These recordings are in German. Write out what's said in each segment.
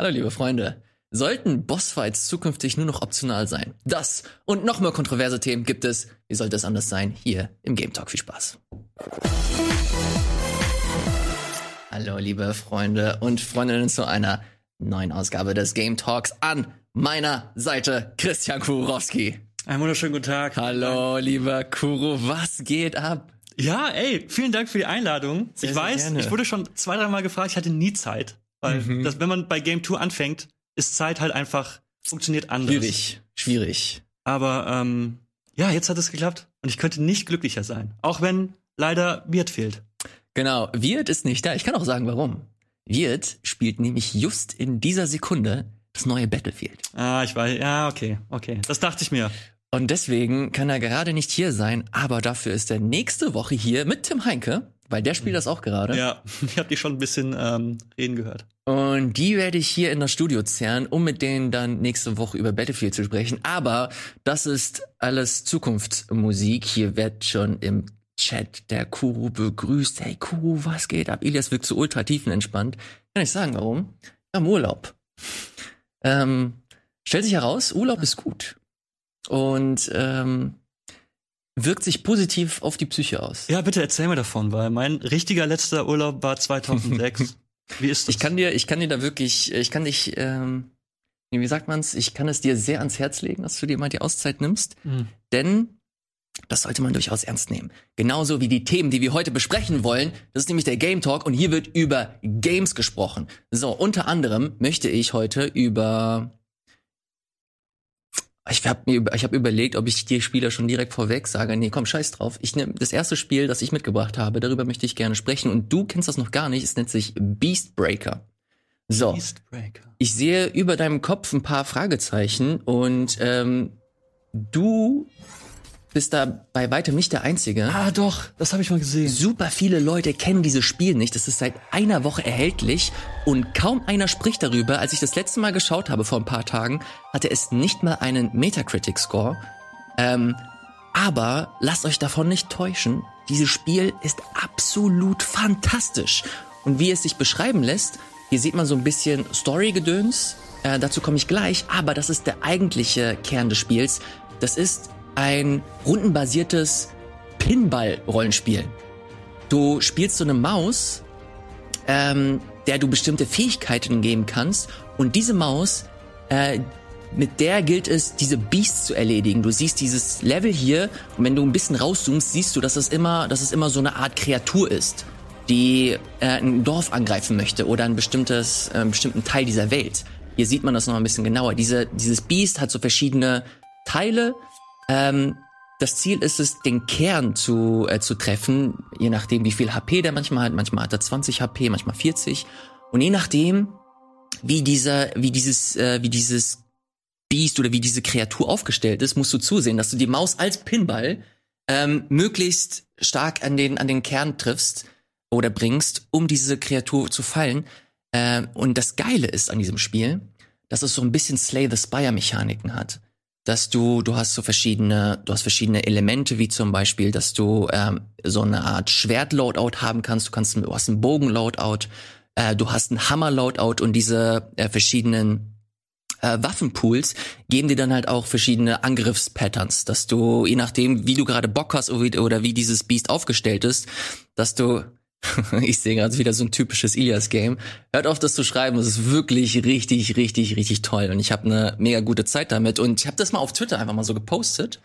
Hallo liebe Freunde. Sollten Bossfights zukünftig nur noch optional sein? Das und noch mehr kontroverse Themen gibt es, wie sollte es anders sein, hier im Game Talk. Viel Spaß. Hallo liebe Freunde und Freundinnen zu einer neuen Ausgabe des Game Talks an meiner Seite Christian Kurowski. Einen wunderschönen guten Tag. Hallo lieber Kuro, was geht ab? Ja, ey, vielen Dank für die Einladung. Sehr, ich weiß, ich wurde schon zwei, dreimal gefragt, ich hatte nie Zeit. Weil, Mhm. das, wenn man bei Game 2 anfängt, ist Zeit halt einfach, funktioniert anders. Schwierig, schwierig. Aber ähm, ja, jetzt hat es geklappt. Und ich könnte nicht glücklicher sein. Auch wenn leider Wirt fehlt. Genau, Wirt ist nicht da. Ich kann auch sagen, warum. Wirt spielt nämlich just in dieser Sekunde das neue Battlefield. Ah, ich weiß. Ja, okay, okay. Das dachte ich mir. Und deswegen kann er gerade nicht hier sein, aber dafür ist er nächste Woche hier mit Tim Heinke, weil der spielt das auch gerade. Ja, ich habe dich schon ein bisschen ähm, reden gehört. Und die werde ich hier in das Studio zerren, um mit denen dann nächste Woche über Battlefield zu sprechen. Aber das ist alles Zukunftsmusik. Hier wird schon im Chat der Kuru begrüßt. Hey Kuru, was geht ab? Ilias wirkt so ultra tiefenentspannt. Kann ich sagen, warum? Ja, im Urlaub. Ähm, stellt sich heraus, Urlaub ist gut. Und ähm, wirkt sich positiv auf die Psyche aus. Ja, bitte erzähl mir davon, weil mein richtiger letzter Urlaub war 2006. Wie ist das? Ich kann dir, ich kann dir da wirklich, ich kann dich, ähm, wie sagt man's, ich kann es dir sehr ans Herz legen, dass du dir mal die Auszeit nimmst, Hm. denn das sollte man durchaus ernst nehmen. Genauso wie die Themen, die wir heute besprechen wollen. Das ist nämlich der Game Talk und hier wird über Games gesprochen. So, unter anderem möchte ich heute über ich habe mir ich hab überlegt, ob ich die Spieler schon direkt vorweg sage, nee, komm, scheiß drauf. Ich nehme das erste Spiel, das ich mitgebracht habe, darüber möchte ich gerne sprechen und du kennst das noch gar nicht, es nennt sich Beastbreaker. So, Beastbreaker. ich sehe über deinem Kopf ein paar Fragezeichen und ähm, du bist da bei weitem nicht der Einzige. Ah, doch, das habe ich mal gesehen. Super viele Leute kennen dieses Spiel nicht. Das ist seit einer Woche erhältlich und kaum einer spricht darüber. Als ich das letzte Mal geschaut habe vor ein paar Tagen, hatte es nicht mal einen Metacritic-Score. Ähm, aber lasst euch davon nicht täuschen. Dieses Spiel ist absolut fantastisch. Und wie es sich beschreiben lässt, hier sieht man so ein bisschen Story-Gedöns. Äh, dazu komme ich gleich. Aber das ist der eigentliche Kern des Spiels. Das ist ein rundenbasiertes Pinball-Rollenspiel. Du spielst so eine Maus, ähm, der du bestimmte Fähigkeiten geben kannst. Und diese Maus, äh, mit der gilt es, diese Beasts zu erledigen. Du siehst dieses Level hier und wenn du ein bisschen rauszoomst, siehst du, dass es immer, dass es immer so eine Art Kreatur ist, die äh, ein Dorf angreifen möchte oder ein bestimmtes, äh, bestimmten Teil dieser Welt. Hier sieht man das noch ein bisschen genauer. Diese, dieses Beast hat so verschiedene Teile. Ähm, das Ziel ist es, den Kern zu, äh, zu treffen, je nachdem, wie viel HP der manchmal hat. Manchmal hat er 20 HP, manchmal 40. Und je nachdem, wie dieser, wie dieses, äh, wie dieses Biest oder wie diese Kreatur aufgestellt ist, musst du zusehen, dass du die Maus als Pinball ähm, möglichst stark an den, an den Kern triffst oder bringst, um diese Kreatur zu fallen. Äh, und das Geile ist an diesem Spiel, dass es so ein bisschen Slay the Spire Mechaniken hat. Dass du, du hast so verschiedene, du hast verschiedene Elemente, wie zum Beispiel, dass du ähm, so eine Art Schwert-Loadout haben kannst, du kannst, du hast einen Bogen-Loadout, äh, du hast einen Hammer-Loadout und diese äh, verschiedenen äh, Waffenpools geben dir dann halt auch verschiedene Angriffspatterns, dass du, je nachdem, wie du gerade Bock hast oder wie, oder wie dieses Biest aufgestellt ist, dass du ich sehe gerade wieder so ein typisches Ilias-Game. Hört auf, das zu schreiben. Das ist wirklich richtig, richtig, richtig toll. Und ich habe eine mega gute Zeit damit. Und ich habe das mal auf Twitter einfach mal so gepostet.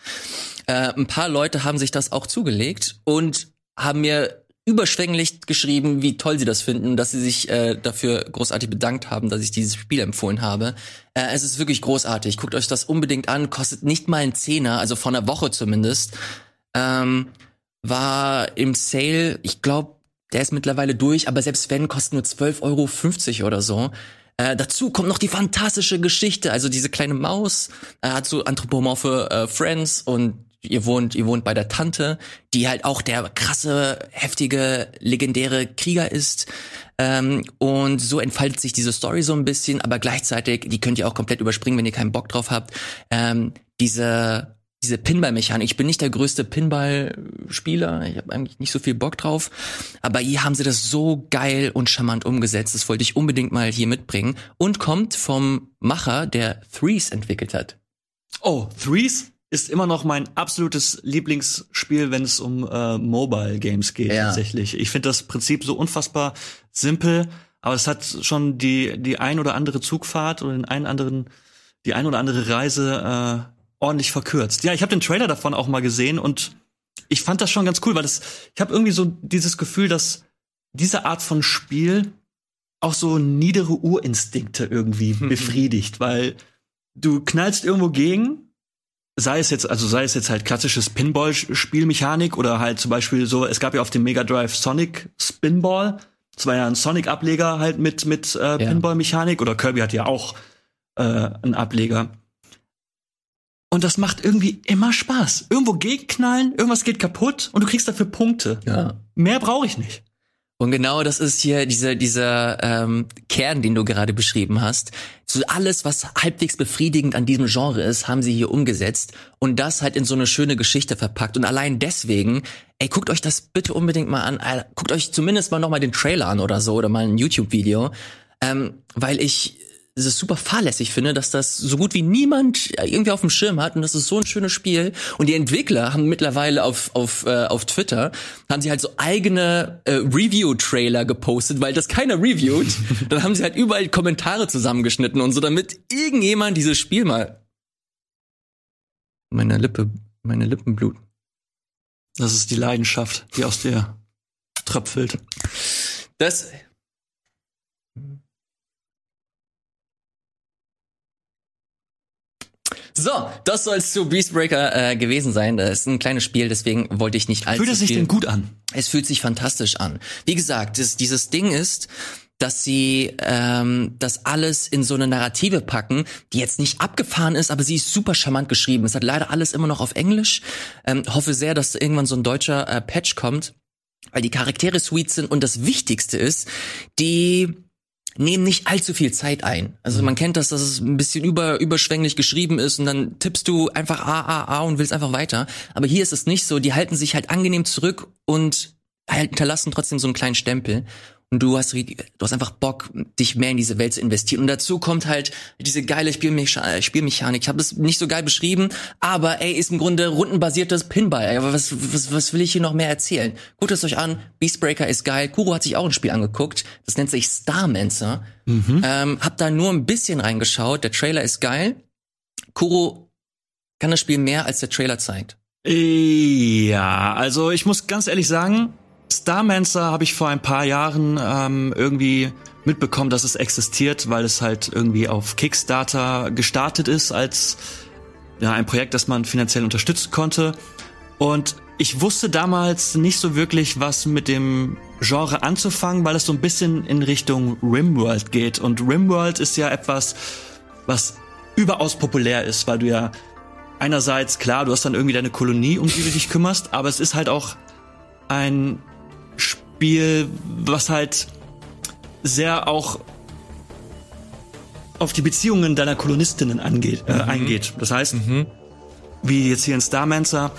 Äh, ein paar Leute haben sich das auch zugelegt und haben mir überschwänglich geschrieben, wie toll sie das finden, dass sie sich äh, dafür großartig bedankt haben, dass ich dieses Spiel empfohlen habe. Äh, es ist wirklich großartig. Guckt euch das unbedingt an. Kostet nicht mal einen Zehner, also von einer Woche zumindest. Ähm, war im Sale, ich glaube, der ist mittlerweile durch, aber selbst wenn, kostet nur 12,50 Euro oder so. Äh, dazu kommt noch die fantastische Geschichte. Also diese kleine Maus äh, hat so anthropomorphe äh, Friends und ihr wohnt, ihr wohnt bei der Tante, die halt auch der krasse, heftige, legendäre Krieger ist. Ähm, und so entfaltet sich diese Story so ein bisschen, aber gleichzeitig, die könnt ihr auch komplett überspringen, wenn ihr keinen Bock drauf habt. Ähm, diese diese Pinball-Mechanik. Ich bin nicht der größte Pinball-Spieler. Ich habe eigentlich nicht so viel Bock drauf. Aber hier haben sie das so geil und charmant umgesetzt. Das wollte ich unbedingt mal hier mitbringen. Und kommt vom Macher, der Threes entwickelt hat. Oh, Threes? ist immer noch mein absolutes Lieblingsspiel, wenn es um äh, Mobile Games geht ja. tatsächlich. Ich finde das Prinzip so unfassbar simpel, aber es hat schon die die ein oder andere Zugfahrt oder den einen anderen die ein oder andere Reise äh, ordentlich verkürzt. Ja, ich habe den Trailer davon auch mal gesehen und ich fand das schon ganz cool, weil das ich habe irgendwie so dieses Gefühl, dass diese Art von Spiel auch so niedere Urinstinkte irgendwie befriedigt, weil du knallst irgendwo gegen sei es jetzt, also sei es jetzt halt klassisches Pinball-Spielmechanik oder halt zum Beispiel so, es gab ja auf dem Mega Drive Sonic Spinball. Das war ja ein Sonic-Ableger halt mit, mit äh, Pinball-Mechanik oder Kirby hat ja auch äh, einen Ableger. Und das macht irgendwie immer Spaß. Irgendwo gegenknallen, irgendwas geht kaputt und du kriegst dafür Punkte. Ja. Mehr brauche ich nicht. Und genau das ist hier dieser, dieser ähm, Kern, den du gerade beschrieben hast. So alles, was halbwegs befriedigend an diesem Genre ist, haben sie hier umgesetzt und das halt in so eine schöne Geschichte verpackt. Und allein deswegen, ey, guckt euch das bitte unbedingt mal an. Äh, guckt euch zumindest mal nochmal den Trailer an oder so oder mal ein YouTube-Video. Ähm, weil ich es ist super fahrlässig finde, dass das so gut wie niemand irgendwie auf dem Schirm hat und das ist so ein schönes Spiel und die Entwickler haben mittlerweile auf auf äh, auf Twitter haben sie halt so eigene äh, Review Trailer gepostet, weil das keiner reviewt. Dann haben sie halt überall Kommentare zusammengeschnitten und so damit irgendjemand dieses Spiel mal meine Lippe meine Lippen bluten. Das ist die Leidenschaft, die aus dir tröpfelt. Das So, das soll es zu Beastbreaker äh, gewesen sein. Das ist ein kleines Spiel, deswegen wollte ich nicht allzu Fühlt es sich denn gut an? Es fühlt sich fantastisch an. Wie gesagt, das, dieses Ding ist, dass sie ähm, das alles in so eine Narrative packen, die jetzt nicht abgefahren ist, aber sie ist super charmant geschrieben. Es hat leider alles immer noch auf Englisch. Ähm, hoffe sehr, dass irgendwann so ein deutscher äh, Patch kommt, weil die Charaktere sweet sind und das Wichtigste ist, die nehmen nicht allzu viel Zeit ein. Also man kennt das, dass es ein bisschen über, überschwänglich geschrieben ist und dann tippst du einfach A, A, A und willst einfach weiter. Aber hier ist es nicht so. Die halten sich halt angenehm zurück und halt hinterlassen trotzdem so einen kleinen Stempel und du hast, du hast einfach Bock, dich mehr in diese Welt zu investieren. Und dazu kommt halt diese geile Spielmecha Spielmechanik. Ich habe das nicht so geil beschrieben, aber ey, ist im Grunde rundenbasiertes Pinball. Ey, was, was, was will ich hier noch mehr erzählen? Guckt es euch an, Beastbreaker ist geil. Kuro hat sich auch ein Spiel angeguckt. Das nennt sich Starmancer. Mhm. Ähm, hab da nur ein bisschen reingeschaut. Der Trailer ist geil. Kuro kann das Spiel mehr, als der Trailer zeigt. Ja, also ich muss ganz ehrlich sagen, Starmancer habe ich vor ein paar Jahren ähm, irgendwie mitbekommen, dass es existiert, weil es halt irgendwie auf Kickstarter gestartet ist als ja, ein Projekt, das man finanziell unterstützen konnte. Und ich wusste damals nicht so wirklich, was mit dem Genre anzufangen, weil es so ein bisschen in Richtung Rimworld geht. Und Rimworld ist ja etwas, was überaus populär ist, weil du ja einerseits, klar, du hast dann irgendwie deine Kolonie, um die du dich kümmerst, aber es ist halt auch ein Spiel, was halt sehr auch auf die Beziehungen deiner Kolonistinnen angeht, äh, mhm. eingeht. Das heißt, mhm. wie jetzt hier in Starmancer,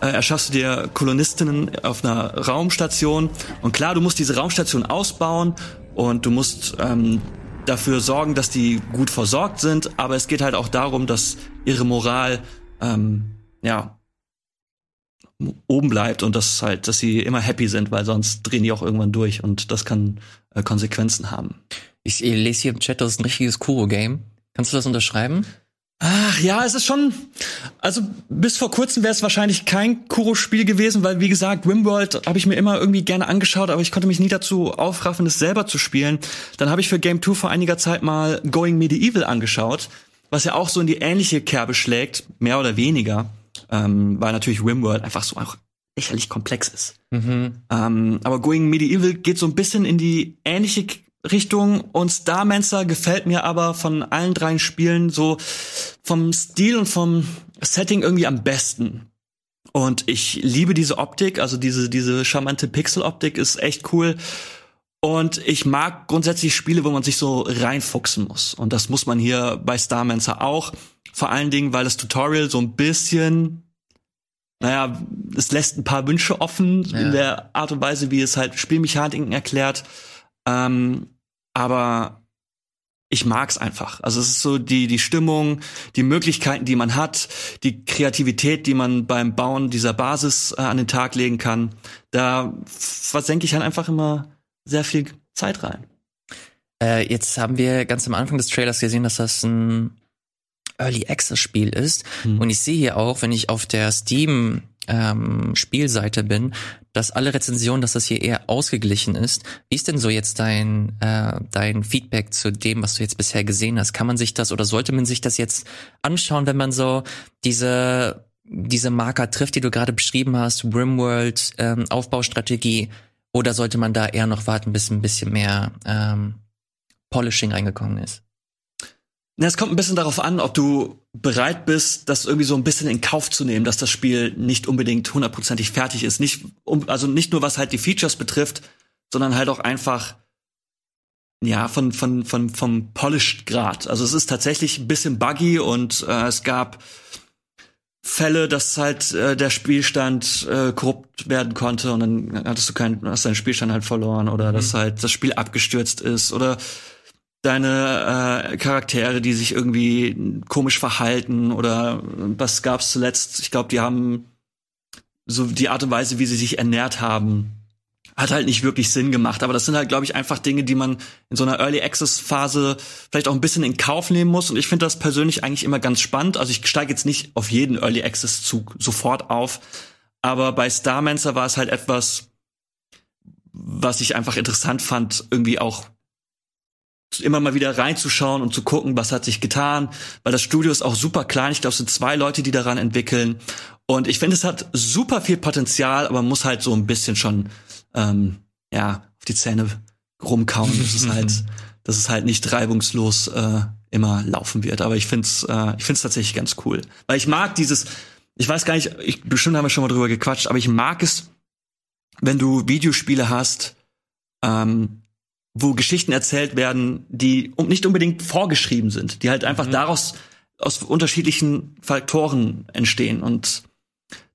äh, erschaffst du dir Kolonistinnen auf einer Raumstation. Und klar, du musst diese Raumstation ausbauen und du musst ähm, dafür sorgen, dass die gut versorgt sind. Aber es geht halt auch darum, dass ihre Moral ähm, ja oben bleibt und dass halt, dass sie immer happy sind, weil sonst drehen die auch irgendwann durch und das kann äh, Konsequenzen haben. Ich, ich lese hier im Chat, das ist ein richtiges Kuro-Game. Kannst du das unterschreiben? Ach ja, es ist schon. Also bis vor kurzem wäre es wahrscheinlich kein Kuro-Spiel gewesen, weil wie gesagt, Rimworld habe ich mir immer irgendwie gerne angeschaut, aber ich konnte mich nie dazu aufraffen, es selber zu spielen. Dann habe ich für Game 2 vor einiger Zeit mal Going Medieval angeschaut, was ja auch so in die ähnliche Kerbe schlägt, mehr oder weniger ähm, weil natürlich Rimworld einfach so auch lächerlich komplex ist. Mhm. Ähm, aber Going Medieval geht so ein bisschen in die ähnliche Richtung und Starmancer gefällt mir aber von allen drei Spielen so vom Stil und vom Setting irgendwie am besten. Und ich liebe diese Optik, also diese, diese charmante Pixel-Optik ist echt cool. Und ich mag grundsätzlich Spiele, wo man sich so reinfuchsen muss. Und das muss man hier bei Starmancer auch. Vor allen Dingen, weil das Tutorial so ein bisschen, naja, es lässt ein paar Wünsche offen ja. in der Art und Weise, wie es halt Spielmechaniken erklärt. Ähm, aber ich mag's einfach. Also es ist so die die Stimmung, die Möglichkeiten, die man hat, die Kreativität, die man beim Bauen dieser Basis äh, an den Tag legen kann. Da versenke ich halt einfach immer sehr viel Zeit rein. Äh, jetzt haben wir ganz am Anfang des Trailers gesehen, dass das ein Early Access Spiel ist. Mhm. Und ich sehe hier auch, wenn ich auf der Steam ähm, Spielseite bin, dass alle Rezensionen, dass das hier eher ausgeglichen ist. Wie ist denn so jetzt dein äh, dein Feedback zu dem, was du jetzt bisher gesehen hast? Kann man sich das oder sollte man sich das jetzt anschauen, wenn man so diese diese Marker trifft, die du gerade beschrieben hast, Rimworld, ähm, Aufbaustrategie, oder sollte man da eher noch warten, bis ein bisschen mehr ähm, Polishing reingekommen ist? Es kommt ein bisschen darauf an, ob du bereit bist, das irgendwie so ein bisschen in Kauf zu nehmen, dass das Spiel nicht unbedingt hundertprozentig fertig ist. Nicht, um, also nicht nur was halt die Features betrifft, sondern halt auch einfach ja von von von vom Polished Grad. Also es ist tatsächlich ein bisschen buggy und äh, es gab Fälle, dass halt äh, der Spielstand äh, korrupt werden konnte und dann hattest du keinen, hast deinen Spielstand halt verloren oder mhm. dass halt das Spiel abgestürzt ist oder deine äh, Charaktere, die sich irgendwie komisch verhalten oder was gab's zuletzt? Ich glaube, die haben so die Art und Weise, wie sie sich ernährt haben, hat halt nicht wirklich Sinn gemacht. Aber das sind halt, glaube ich, einfach Dinge, die man in so einer Early Access Phase vielleicht auch ein bisschen in Kauf nehmen muss. Und ich finde das persönlich eigentlich immer ganz spannend. Also ich steige jetzt nicht auf jeden Early Access Zug sofort auf. Aber bei Starmancer war es halt etwas, was ich einfach interessant fand, irgendwie auch immer mal wieder reinzuschauen und zu gucken, was hat sich getan, weil das Studio ist auch super klein. Ich glaube, es sind zwei Leute, die daran entwickeln. Und ich finde, es hat super viel Potenzial, aber man muss halt so ein bisschen schon, ähm, ja, auf die Zähne rumkauen, dass es halt, dass es halt nicht reibungslos äh, immer laufen wird. Aber ich finde es, äh, ich finde es tatsächlich ganz cool, weil ich mag dieses. Ich weiß gar nicht, ich, bestimmt haben wir schon mal drüber gequatscht, aber ich mag es, wenn du Videospiele hast, ähm, wo Geschichten erzählt werden, die nicht unbedingt vorgeschrieben sind, die halt einfach mhm. daraus aus unterschiedlichen Faktoren entstehen. Und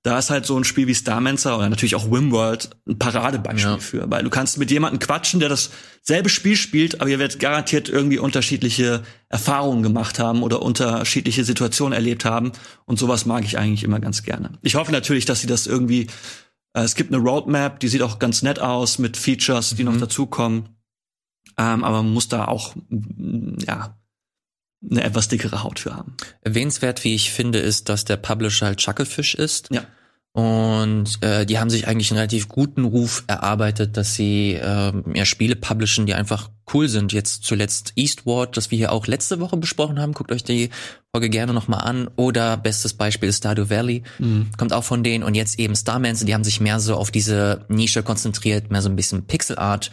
da ist halt so ein Spiel wie Starmancer oder natürlich auch Wimworld ein Paradebeispiel ja. für, weil du kannst mit jemandem quatschen, der dasselbe Spiel spielt, aber ihr werdet garantiert irgendwie unterschiedliche Erfahrungen gemacht haben oder unterschiedliche Situationen erlebt haben und sowas mag ich eigentlich immer ganz gerne. Ich hoffe natürlich, dass sie das irgendwie äh, es gibt eine Roadmap, die sieht auch ganz nett aus mit Features, die mhm. noch dazukommen. Ähm, aber man muss da auch, ja, eine etwas dickere Haut für haben. Erwähnenswert, wie ich finde, ist, dass der Publisher halt Chucklefish ist. Ja. Und äh, die haben sich eigentlich einen relativ guten Ruf erarbeitet, dass sie äh, ja, Spiele publishen, die einfach cool sind. Jetzt zuletzt Eastward, das wir hier auch letzte Woche besprochen haben. Guckt euch die Folge gerne nochmal an. Oder bestes Beispiel ist Stardew Valley. Mhm. Kommt auch von denen. Und jetzt eben Starmancer, die haben sich mehr so auf diese Nische konzentriert, mehr so ein bisschen Pixel Art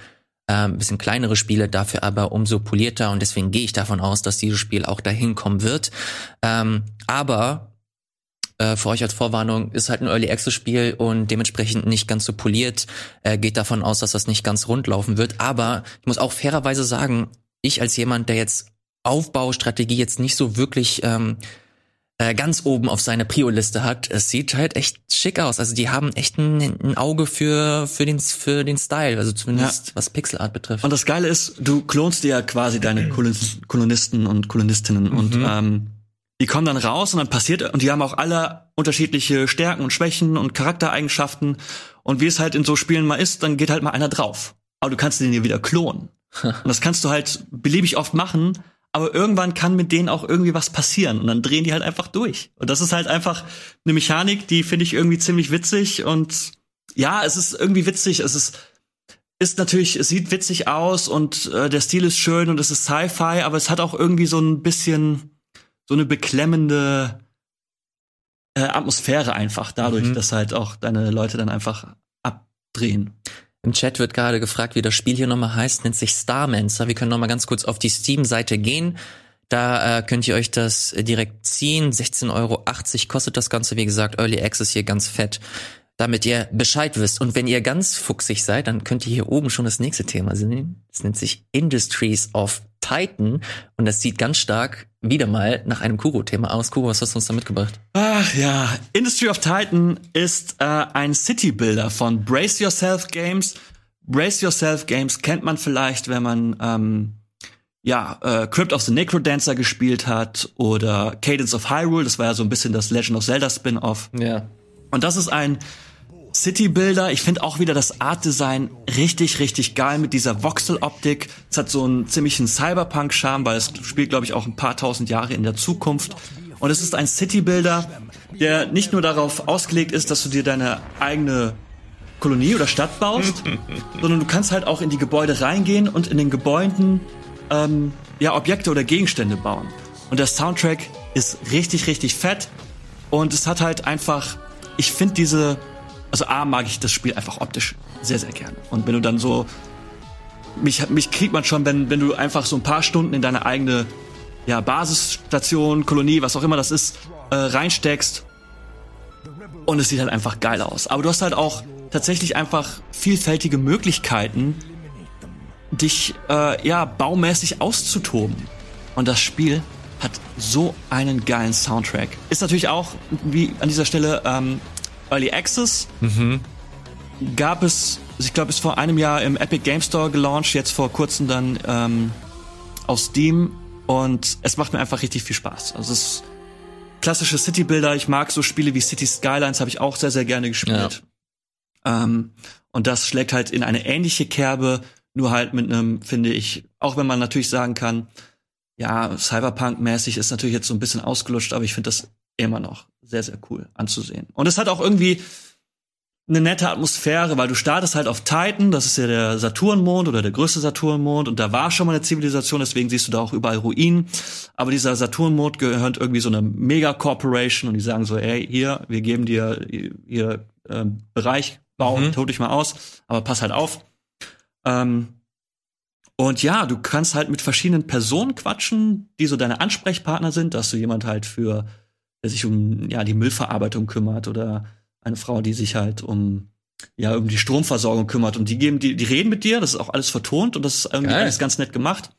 ein bisschen kleinere Spiele, dafür aber umso polierter und deswegen gehe ich davon aus, dass dieses Spiel auch dahin kommen wird. Ähm, aber äh, für euch als Vorwarnung ist halt ein Early Access Spiel und dementsprechend nicht ganz so poliert. Äh, geht davon aus, dass das nicht ganz rund laufen wird. Aber ich muss auch fairerweise sagen, ich als jemand, der jetzt Aufbaustrategie jetzt nicht so wirklich ähm, äh, ganz oben auf seine Prio-Liste hat. Es sieht halt echt schick aus. Also die haben echt ein, ein Auge für für den für den Style, also zumindest ja. was Pixelart betrifft. Und das Geile ist, du klonst dir ja quasi deine Kolonisten und Kolonistinnen mhm. und ähm, die kommen dann raus und dann passiert und die haben auch alle unterschiedliche Stärken und Schwächen und Charaktereigenschaften und wie es halt in so Spielen mal ist, dann geht halt mal einer drauf. Aber du kannst den hier wieder klonen. und das kannst du halt beliebig oft machen aber irgendwann kann mit denen auch irgendwie was passieren und dann drehen die halt einfach durch. Und das ist halt einfach eine Mechanik, die finde ich irgendwie ziemlich witzig und ja, es ist irgendwie witzig, es ist ist natürlich, es sieht witzig aus und äh, der Stil ist schön und es ist Sci-Fi, aber es hat auch irgendwie so ein bisschen so eine beklemmende äh, Atmosphäre einfach dadurch, mhm. dass halt auch deine Leute dann einfach abdrehen. Im Chat wird gerade gefragt, wie das Spiel hier nochmal heißt, nennt sich Starmancer. Wir können nochmal ganz kurz auf die Steam-Seite gehen. Da äh, könnt ihr euch das direkt ziehen. 16,80 Euro kostet das Ganze. Wie gesagt, Early Access hier ganz fett damit ihr Bescheid wisst. Und wenn ihr ganz fuchsig seid, dann könnt ihr hier oben schon das nächste Thema sehen. Das nennt sich Industries of Titan und das sieht ganz stark wieder mal nach einem Kuro-Thema aus. Kuro, was hast du uns da mitgebracht? Ach ja, Industry of Titan ist äh, ein City-Builder von Brace Yourself Games. Brace Yourself Games kennt man vielleicht, wenn man ähm, ja, äh, Crypt of the Necrodancer gespielt hat oder Cadence of Hyrule, das war ja so ein bisschen das Legend of Zelda Spin-off. Ja. Und das ist ein City Builder. Ich finde auch wieder das Art Design richtig, richtig geil mit dieser Voxel-Optik. Es hat so einen ziemlichen Cyberpunk-Charme, weil es spielt, glaube ich, auch ein paar tausend Jahre in der Zukunft. Und es ist ein City Builder, der nicht nur darauf ausgelegt ist, dass du dir deine eigene Kolonie oder Stadt baust, sondern du kannst halt auch in die Gebäude reingehen und in den Gebäuden ähm, ja Objekte oder Gegenstände bauen. Und der Soundtrack ist richtig, richtig fett und es hat halt einfach, ich finde diese also A mag ich das Spiel einfach optisch sehr, sehr gerne. Und wenn du dann so, mich, mich kriegt man schon, wenn, wenn du einfach so ein paar Stunden in deine eigene ja, Basisstation, Kolonie, was auch immer das ist, äh, reinsteckst und es sieht halt einfach geil aus. Aber du hast halt auch tatsächlich einfach vielfältige Möglichkeiten, dich äh, ja baumäßig auszutoben. Und das Spiel hat so einen geilen Soundtrack. Ist natürlich auch, wie an dieser Stelle, ähm, Early Access. Mhm. Gab es, ich glaube, ist vor einem Jahr im Epic Game Store gelauncht, jetzt vor kurzem dann ähm, auf Steam. Und es macht mir einfach richtig viel Spaß. Also es ist klassische City-Builder. Ich mag so Spiele wie City Skylines, habe ich auch sehr, sehr gerne gespielt. Ja. Ähm, und das schlägt halt in eine ähnliche Kerbe, nur halt mit einem, finde ich, auch wenn man natürlich sagen kann, ja, Cyberpunk-mäßig ist natürlich jetzt so ein bisschen ausgelutscht, aber ich finde das immer noch sehr, sehr cool anzusehen. Und es hat auch irgendwie eine nette Atmosphäre, weil du startest halt auf Titan, das ist ja der Saturnmond oder der größte Saturnmond und da war schon mal eine Zivilisation, deswegen siehst du da auch überall Ruinen. Aber dieser Saturnmond gehört irgendwie so einer Mega-Corporation und die sagen so, ey, hier, wir geben dir ihr äh, Bereich, bau, mhm. tot dich mal aus, aber pass halt auf. Ähm, und ja, du kannst halt mit verschiedenen Personen quatschen, die so deine Ansprechpartner sind, dass du jemand halt für der sich um ja die Müllverarbeitung kümmert oder eine Frau, die sich halt um ja um die Stromversorgung kümmert und die geben die die reden mit dir, das ist auch alles vertont und das ist irgendwie Geil. alles ganz nett gemacht.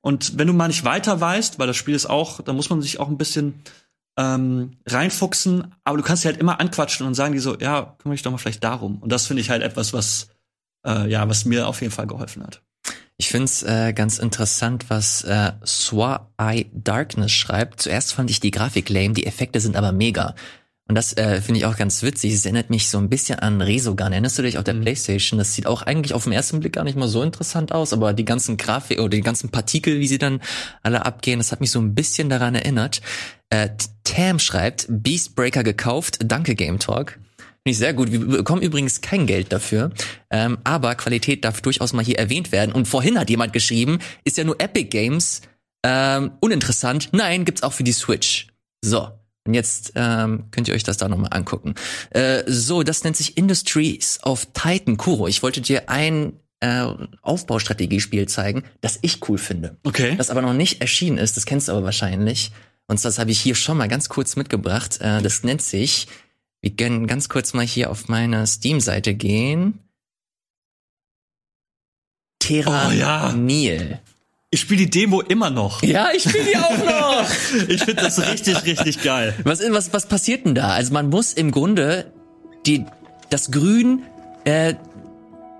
Und wenn du mal nicht weiter weißt, weil das Spiel ist auch, da muss man sich auch ein bisschen ähm, reinfuchsen, aber du kannst sie halt immer anquatschen und sagen die so, ja, kümmere dich doch mal vielleicht darum. Und das finde ich halt etwas, was äh, ja, was mir auf jeden Fall geholfen hat. Ich find's äh, ganz interessant, was äh, Swa Eye Darkness schreibt. Zuerst fand ich die Grafik lame, die Effekte sind aber mega. Und das äh, finde ich auch ganz witzig. Es erinnert mich so ein bisschen an Resogun. Erinnerst du dich auf der mhm. Playstation? Das sieht auch eigentlich auf den ersten Blick gar nicht mal so interessant aus, aber die ganzen Grafik oder die ganzen Partikel, wie sie dann alle abgehen, das hat mich so ein bisschen daran erinnert. Äh, Tam schreibt, Beastbreaker gekauft, danke Game Talk. Finde ich sehr gut. Wir bekommen übrigens kein Geld dafür. Ähm, aber Qualität darf durchaus mal hier erwähnt werden. Und vorhin hat jemand geschrieben, ist ja nur Epic Games ähm, uninteressant. Nein, gibt's auch für die Switch. So. Und jetzt ähm, könnt ihr euch das da nochmal angucken. Äh, so, das nennt sich Industries of Titan Kuro. Ich wollte dir ein äh, Aufbaustrategiespiel zeigen, das ich cool finde. Okay. Das aber noch nicht erschienen ist, das kennst du aber wahrscheinlich. Und das habe ich hier schon mal ganz kurz mitgebracht. Äh, das nennt sich wir können ganz kurz mal hier auf meine Steam-Seite gehen. Terra oh, ja. Nil. Ich spiele die Demo immer noch. Ja, ich spiele die auch noch. ich finde das richtig, richtig geil. Was, was, was passiert denn da? Also man muss im Grunde die, das Grün äh,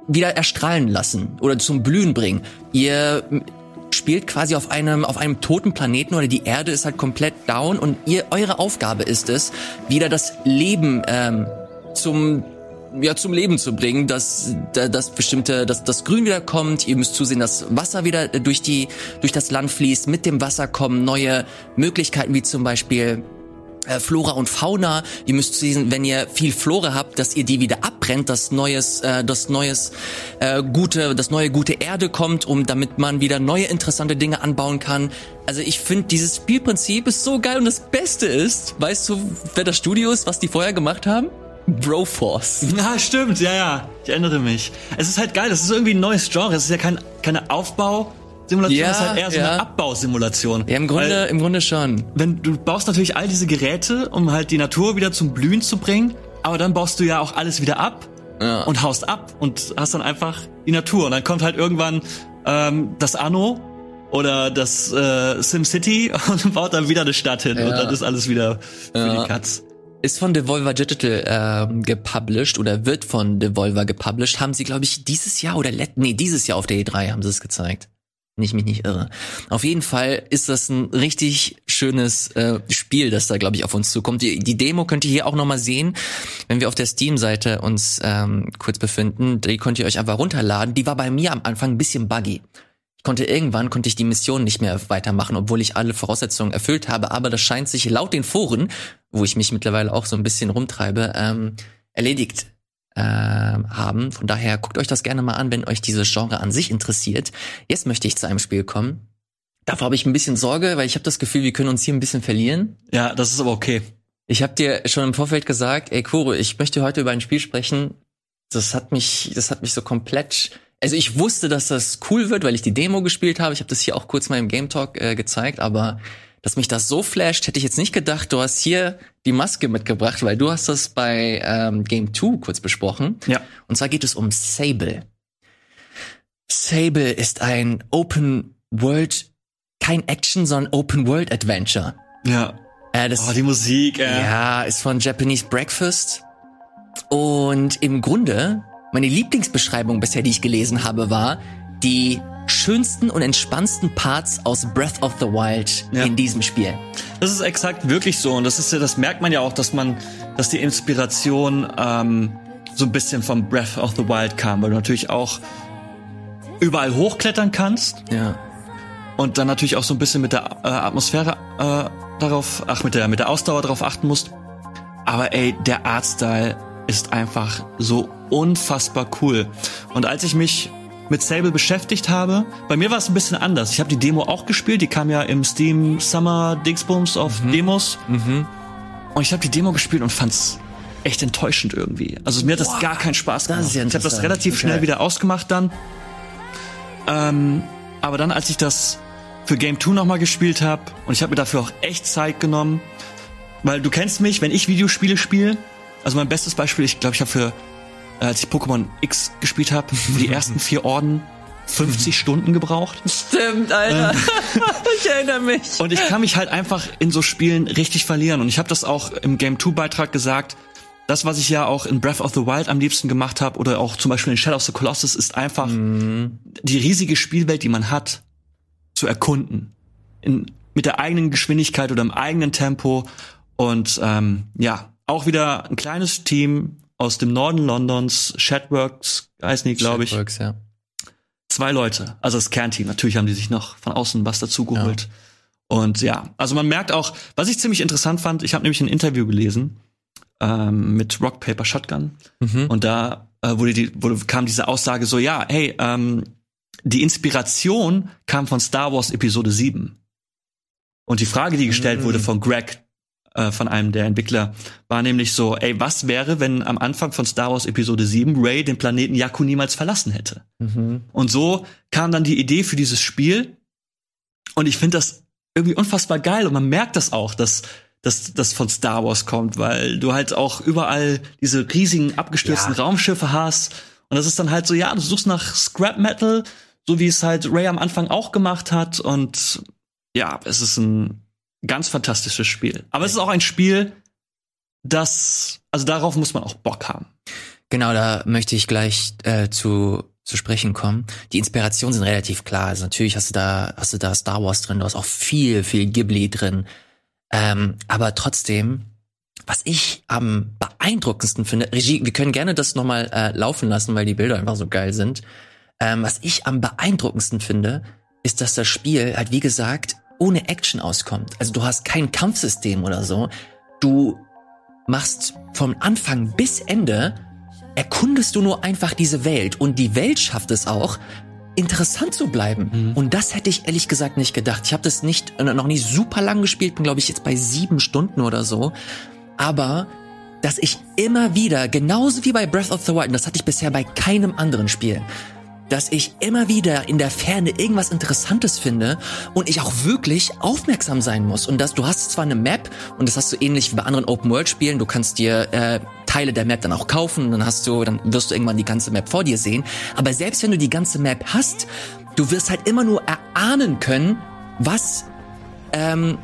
wieder erstrahlen lassen oder zum Blühen bringen. Ihr spielt quasi auf einem, auf einem toten Planeten oder die Erde ist halt komplett down und ihr, eure Aufgabe ist es, wieder das Leben ähm, zum ja, zum Leben zu bringen, dass das bestimmte, dass das Grün wieder kommt. Ihr müsst zusehen, dass Wasser wieder durch die durch das Land fließt. Mit dem Wasser kommen neue Möglichkeiten, wie zum Beispiel äh, Flora und Fauna. Ihr müsst sehen, wenn ihr viel Flora habt, dass ihr die wieder abbrennt, dass neues, äh, das neues äh, gute, das neue gute Erde kommt, um damit man wieder neue interessante Dinge anbauen kann. Also ich finde dieses Spielprinzip ist so geil und das Beste ist, weißt du, wer das Studio ist, was die vorher gemacht haben? Broforce. Ja, stimmt, ja, ja. Ich erinnere mich. Es ist halt geil, das ist irgendwie ein neues Genre. Es ist ja kein, keine Aufbau, Simulation ja, ist halt eher so ja. eine Abbausimulation. Ja, im Grunde, Weil, im Grunde schon. Wenn du baust natürlich all diese Geräte, um halt die Natur wieder zum Blühen zu bringen, aber dann baust du ja auch alles wieder ab ja. und haust ab und hast dann einfach die Natur. Und dann kommt halt irgendwann ähm, das Anno oder das äh, SimCity und baut dann wieder eine Stadt hin und dann ist alles wieder für die Katz. Ist von Devolver Digital äh, gepublished oder wird von Devolver gepublished. Haben sie, glaube ich, dieses Jahr oder let nee, dieses Jahr auf der E3 haben sie es gezeigt wenn ich mich nicht irre. Auf jeden Fall ist das ein richtig schönes äh, Spiel, das da, glaube ich, auf uns zukommt. Die, die Demo könnt ihr hier auch nochmal sehen, wenn wir auf der Steam-Seite uns ähm, kurz befinden. Die könnt ihr euch einfach runterladen. Die war bei mir am Anfang ein bisschen buggy. Ich konnte irgendwann konnte ich die Mission nicht mehr weitermachen, obwohl ich alle Voraussetzungen erfüllt habe. Aber das scheint sich laut den Foren, wo ich mich mittlerweile auch so ein bisschen rumtreibe, ähm, erledigt äh, haben. Von daher guckt euch das gerne mal an, wenn euch dieses Genre an sich interessiert. Jetzt möchte ich zu einem Spiel kommen. Davor habe ich ein bisschen Sorge, weil ich habe das Gefühl, wir können uns hier ein bisschen verlieren. Ja, das ist aber okay. Ich habe dir schon im Vorfeld gesagt, ey Kuro, ich möchte heute über ein Spiel sprechen. Das hat mich, das hat mich so komplett. Also ich wusste, dass das cool wird, weil ich die Demo gespielt habe. Ich habe das hier auch kurz mal im Game Talk äh, gezeigt, aber dass mich das so flasht, hätte ich jetzt nicht gedacht. Du hast hier die Maske mitgebracht, weil du hast das bei ähm, Game 2 kurz besprochen. Ja. Und zwar geht es um Sable. Sable ist ein Open World, kein Action, sondern Open World Adventure. Ja. Äh, das, oh, die Musik, äh. Ja, ist von Japanese Breakfast. Und im Grunde, meine Lieblingsbeschreibung bisher, die ich gelesen habe, war, die schönsten und entspannendsten Parts aus Breath of the Wild ja. in diesem Spiel. Das ist exakt wirklich so und das ist ja, das merkt man ja auch, dass man, dass die Inspiration ähm, so ein bisschen vom Breath of the Wild kam, weil du natürlich auch überall hochklettern kannst. Ja. Und dann natürlich auch so ein bisschen mit der äh, Atmosphäre äh, darauf, ach mit der mit der Ausdauer darauf achten musst. Aber ey, der Artstyle ist einfach so unfassbar cool. Und als ich mich mit Sable beschäftigt habe. Bei mir war es ein bisschen anders. Ich habe die Demo auch gespielt. Die kam ja im Steam Summer Dingsbums auf mhm. Demos. Mhm. Und ich habe die Demo gespielt und fand's echt enttäuschend irgendwie. Also mir hat das Boah, gar keinen Spaß gemacht. Ja ich habe das relativ okay. schnell wieder ausgemacht dann. Ähm, aber dann, als ich das für Game 2 nochmal gespielt habe und ich habe mir dafür auch echt Zeit genommen, weil du kennst mich, wenn ich Videospiele spiele, also mein bestes Beispiel, ich glaube, ich habe für als ich Pokémon X gespielt habe, die ersten vier Orden 50 Stunden gebraucht. Stimmt, Alter. Ähm, ich erinnere mich. Und ich kann mich halt einfach in so Spielen richtig verlieren. Und ich habe das auch im Game 2 Beitrag gesagt. Das, was ich ja auch in Breath of the Wild am liebsten gemacht habe oder auch zum Beispiel in Shadow of the Colossus, ist einfach mhm. die riesige Spielwelt, die man hat, zu erkunden. In, mit der eigenen Geschwindigkeit oder im eigenen Tempo. Und ähm, ja, auch wieder ein kleines Team, aus dem Norden Londons, Shadworks heißen die, glaube ich. Shadworks, ja. Zwei Leute, also das Kernteam. Natürlich haben die sich noch von außen was dazu geholt. Ja. Und ja, also man merkt auch, was ich ziemlich interessant fand, ich habe nämlich ein Interview gelesen ähm, mit Rock Paper Shotgun mhm. und da äh, wurde die, wurde, kam diese Aussage so, ja, hey, ähm, die Inspiration kam von Star Wars Episode 7. Und die Frage, die gestellt mhm. wurde von Greg äh, von einem der Entwickler, war nämlich so, ey, was wäre, wenn am Anfang von Star Wars Episode 7 Ray den Planeten Jakku niemals verlassen hätte? Mhm. Und so kam dann die Idee für dieses Spiel. Und ich finde das irgendwie unfassbar geil. Und man merkt das auch, dass dass das von Star Wars kommt, weil du halt auch überall diese riesigen abgestürzten ja. Raumschiffe hast. Und das ist dann halt so, ja, du suchst nach Scrap Metal, so wie es halt Ray am Anfang auch gemacht hat. Und ja, es ist ein Ganz fantastisches Spiel. Aber es ist auch ein Spiel, das, also darauf muss man auch Bock haben. Genau, da möchte ich gleich äh, zu zu sprechen kommen. Die Inspirationen sind relativ klar. Also natürlich hast du da hast du da Star Wars drin, du hast auch viel viel Ghibli drin. Ähm, aber trotzdem, was ich am beeindruckendsten finde, Regie, wir können gerne das nochmal äh, laufen lassen, weil die Bilder einfach so geil sind. Ähm, was ich am beeindruckendsten finde, ist, dass das Spiel halt wie gesagt ohne Action auskommt. Also du hast kein Kampfsystem oder so. du machst vom Anfang bis Ende, erkundest du nur einfach diese Welt. Und die Welt schafft es auch, interessant zu bleiben. Mhm. Und das hätte ich ehrlich gesagt nicht gedacht. Ich habe das nicht noch nie super lang gespielt, bin glaube ich jetzt bei sieben Stunden oder so. Aber dass ich immer wieder, genauso wie bei Breath of the Wild, und das hatte ich bisher bei keinem anderen Spiel, dass ich immer wieder in der Ferne irgendwas Interessantes finde und ich auch wirklich aufmerksam sein muss. Und dass du hast zwar eine Map und das hast du ähnlich wie bei anderen Open-World-Spielen, du kannst dir äh, Teile der Map dann auch kaufen und dann hast du, dann wirst du irgendwann die ganze Map vor dir sehen. Aber selbst wenn du die ganze Map hast, du wirst halt immer nur erahnen können, was ähm,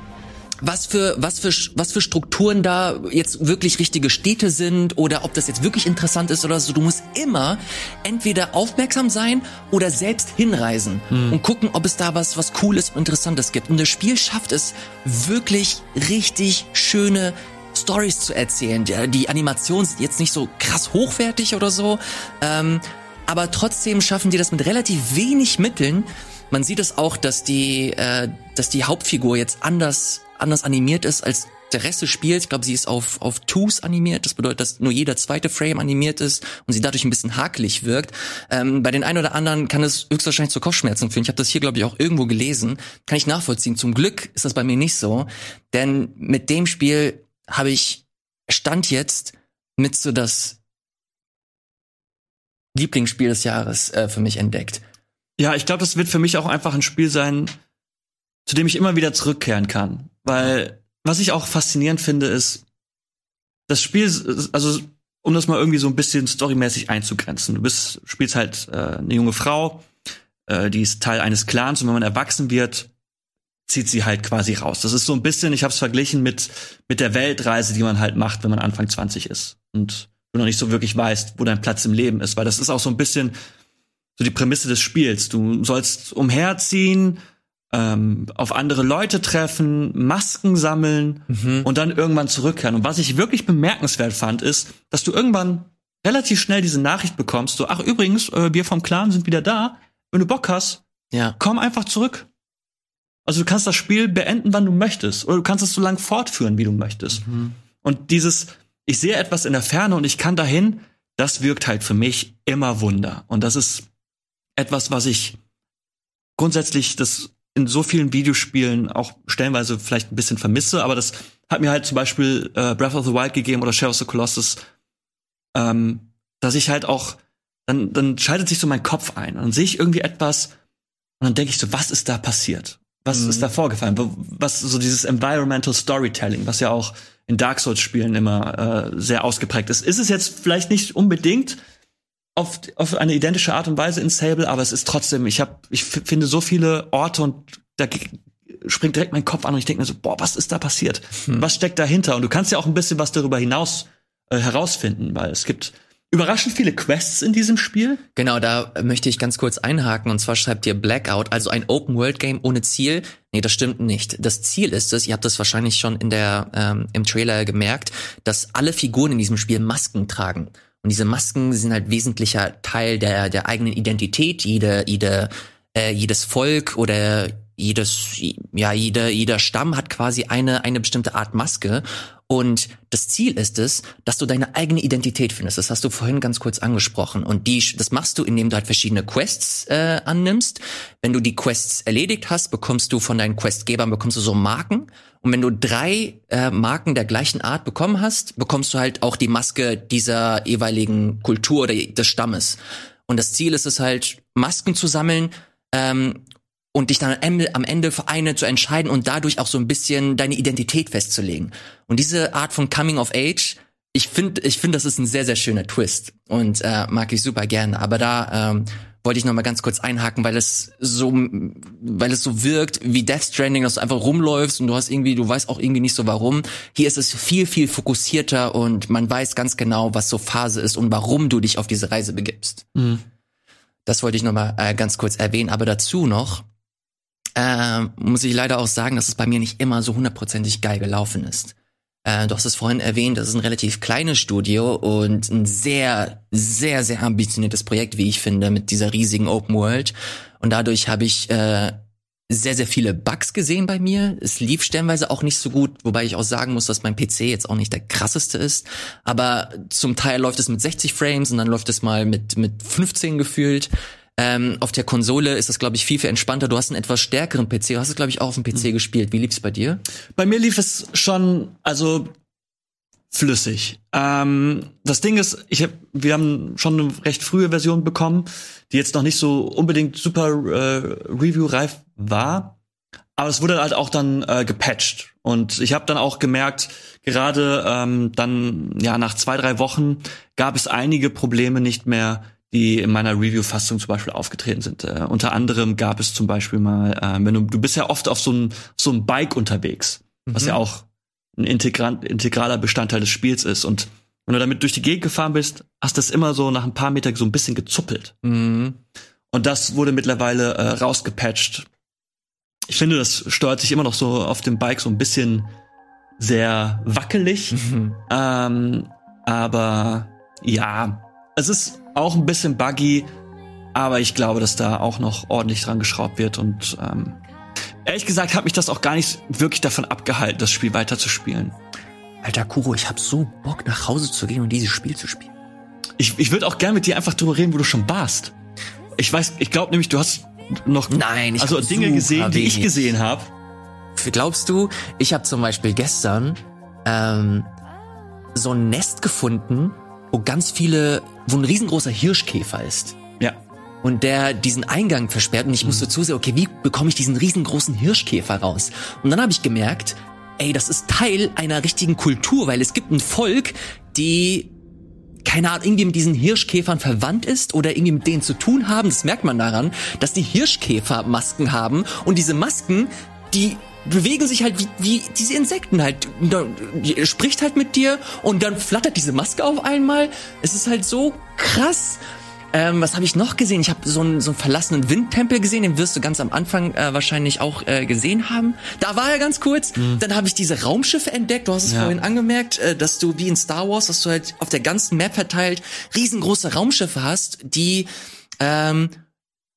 was für, was für, was für Strukturen da jetzt wirklich richtige Städte sind oder ob das jetzt wirklich interessant ist oder so. Du musst immer entweder aufmerksam sein oder selbst hinreisen hm. und gucken, ob es da was, was Cooles und Interessantes gibt. Und das Spiel schafft es wirklich richtig schöne Stories zu erzählen. Die, die Animationen sind jetzt nicht so krass hochwertig oder so, ähm, aber trotzdem schaffen die das mit relativ wenig Mitteln. Man sieht es auch, dass die, äh, dass die Hauptfigur jetzt anders anders animiert ist als der Rest des Spiels. Ich glaube, sie ist auf, auf Twos animiert. Das bedeutet, dass nur jeder zweite Frame animiert ist und sie dadurch ein bisschen hakelig wirkt. Ähm, bei den einen oder anderen kann es höchstwahrscheinlich zu Kopfschmerzen führen. Ich habe das hier, glaube ich, auch irgendwo gelesen. Kann ich nachvollziehen. Zum Glück ist das bei mir nicht so. Denn mit dem Spiel habe ich Stand jetzt mit so das Lieblingsspiel des Jahres äh, für mich entdeckt. Ja, ich glaube, das wird für mich auch einfach ein Spiel sein, zu dem ich immer wieder zurückkehren kann. Weil, was ich auch faszinierend finde, ist, das Spiel, also um das mal irgendwie so ein bisschen storymäßig einzugrenzen. Du bist, spielst halt äh, eine junge Frau, äh, die ist Teil eines Clans und wenn man erwachsen wird, zieht sie halt quasi raus. Das ist so ein bisschen, ich habe es verglichen mit mit der Weltreise, die man halt macht, wenn man Anfang 20 ist und du noch nicht so wirklich weißt, wo dein Platz im Leben ist, weil das ist auch so ein bisschen so die Prämisse des Spiels. Du sollst umherziehen, ähm, auf andere Leute treffen, Masken sammeln mhm. und dann irgendwann zurückkehren. Und was ich wirklich bemerkenswert fand, ist, dass du irgendwann relativ schnell diese Nachricht bekommst, so, ach übrigens, äh, wir vom Clan sind wieder da. Wenn du Bock hast, ja. komm einfach zurück. Also du kannst das Spiel beenden, wann du möchtest. Oder du kannst es so lang fortführen, wie du möchtest. Mhm. Und dieses, ich sehe etwas in der Ferne und ich kann dahin, das wirkt halt für mich immer Wunder. Und das ist etwas, was ich grundsätzlich das in so vielen Videospielen auch stellenweise vielleicht ein bisschen vermisse, aber das hat mir halt zum Beispiel äh, Breath of the Wild gegeben oder Shadow of the Colossus, ähm, dass ich halt auch, dann, dann schaltet sich so mein Kopf ein und dann sehe ich irgendwie etwas und dann denke ich so, was ist da passiert? Was mhm. ist da vorgefallen? Was so dieses Environmental Storytelling, was ja auch in Dark Souls Spielen immer äh, sehr ausgeprägt ist. Ist es jetzt vielleicht nicht unbedingt auf, auf eine identische Art und Weise in Sable, aber es ist trotzdem, ich habe, ich finde so viele Orte und da springt direkt mein Kopf an und ich denke mir so, boah, was ist da passiert? Hm. Was steckt dahinter? Und du kannst ja auch ein bisschen was darüber hinaus äh, herausfinden, weil es gibt überraschend viele Quests in diesem Spiel. Genau, da möchte ich ganz kurz einhaken und zwar schreibt ihr Blackout, also ein Open World Game ohne Ziel. Nee, das stimmt nicht. Das Ziel ist es, ihr habt das wahrscheinlich schon in der ähm, im Trailer gemerkt, dass alle Figuren in diesem Spiel Masken tragen. Und diese Masken sind halt wesentlicher Teil der, der eigenen Identität. Jede, jede, äh, jedes Volk oder jedes, ja, jeder, jeder Stamm hat quasi eine, eine bestimmte Art Maske. Und das Ziel ist es, dass du deine eigene Identität findest. Das hast du vorhin ganz kurz angesprochen. Und die, das machst du, indem du halt verschiedene Quests äh, annimmst. Wenn du die Quests erledigt hast, bekommst du von deinen Questgebern bekommst du so Marken. Und wenn du drei äh, Marken der gleichen Art bekommen hast, bekommst du halt auch die Maske dieser jeweiligen Kultur oder des Stammes. Und das Ziel ist es halt, Masken zu sammeln ähm, und dich dann am Ende, für eine zu entscheiden und dadurch auch so ein bisschen deine Identität festzulegen. Und diese Art von Coming of Age, ich finde, ich finde, das ist ein sehr, sehr schöner Twist und äh, mag ich super gerne. Aber da ähm, wollte ich noch mal ganz kurz einhaken, weil es so, weil es so wirkt wie Death Stranding, dass du einfach rumläufst und du hast irgendwie, du weißt auch irgendwie nicht so warum. Hier ist es viel, viel fokussierter und man weiß ganz genau, was so Phase ist und warum du dich auf diese Reise begibst. Mhm. Das wollte ich noch mal äh, ganz kurz erwähnen. Aber dazu noch äh, muss ich leider auch sagen, dass es bei mir nicht immer so hundertprozentig geil gelaufen ist. Äh, du hast es vorhin erwähnt, das ist ein relativ kleines Studio und ein sehr, sehr, sehr ambitioniertes Projekt, wie ich finde, mit dieser riesigen Open World. Und dadurch habe ich äh, sehr, sehr viele Bugs gesehen bei mir. Es lief stellenweise auch nicht so gut, wobei ich auch sagen muss, dass mein PC jetzt auch nicht der krasseste ist. Aber zum Teil läuft es mit 60 Frames und dann läuft es mal mit, mit 15 gefühlt. Ähm, auf der Konsole ist das, glaube ich, viel, viel entspannter. Du hast einen etwas stärkeren PC. Du hast es, glaube ich, auch auf dem PC mhm. gespielt. Wie lief's bei dir? Bei mir lief es schon, also flüssig. Ähm, das Ding ist, ich hab, wir haben schon eine recht frühe Version bekommen, die jetzt noch nicht so unbedingt super äh, Review-reif war. Aber es wurde halt auch dann äh, gepatcht. Und ich habe dann auch gemerkt, gerade ähm, dann ja nach zwei, drei Wochen gab es einige Probleme nicht mehr, die in meiner Review-Fassung zum Beispiel aufgetreten sind. Äh, unter anderem gab es zum Beispiel mal, äh, wenn du, du bist ja oft auf so ein, so ein Bike unterwegs, mhm. was ja auch ein integral, integraler Bestandteil des Spiels ist. Und wenn du damit durch die Gegend gefahren bist, hast du es immer so nach ein paar Metern so ein bisschen gezuppelt. Mhm. Und das wurde mittlerweile äh, rausgepatcht. Ich finde, das steuert sich immer noch so auf dem Bike so ein bisschen sehr wackelig. Mhm. Ähm, aber ja, es ist auch ein bisschen buggy, aber ich glaube, dass da auch noch ordentlich dran geschraubt wird und ähm, ehrlich gesagt hat mich das auch gar nicht wirklich davon abgehalten, das Spiel weiterzuspielen. Alter Kuro, ich hab so Bock nach Hause zu gehen und dieses Spiel zu spielen. Ich, ich würde auch gerne mit dir einfach drüber reden, wo du schon warst. Ich weiß, ich glaube nämlich, du hast noch Nein, ich also Dinge gesehen, die ich gesehen habe. Glaubst du, ich habe zum Beispiel gestern ähm, so ein Nest gefunden, wo ganz viele, wo ein riesengroßer Hirschkäfer ist. Ja. Und der diesen Eingang versperrt und ich mhm. musste zusehen, okay, wie bekomme ich diesen riesengroßen Hirschkäfer raus? Und dann habe ich gemerkt, ey, das ist Teil einer richtigen Kultur, weil es gibt ein Volk, die keine Ahnung, irgendwie mit diesen Hirschkäfern verwandt ist oder irgendwie mit denen zu tun haben. Das merkt man daran, dass die Hirschkäfer Masken haben und diese Masken, die bewegen sich halt wie, wie diese Insekten halt. Spricht halt mit dir und dann flattert diese Maske auf einmal. Es ist halt so krass. Ähm, was habe ich noch gesehen? Ich habe so einen, so einen verlassenen Windtempel gesehen, den wirst du ganz am Anfang äh, wahrscheinlich auch äh, gesehen haben. Da war er ganz kurz. Mhm. Dann habe ich diese Raumschiffe entdeckt. Du hast es ja. vorhin angemerkt, äh, dass du wie in Star Wars, dass du halt auf der ganzen Map verteilt riesengroße Raumschiffe hast, die ähm,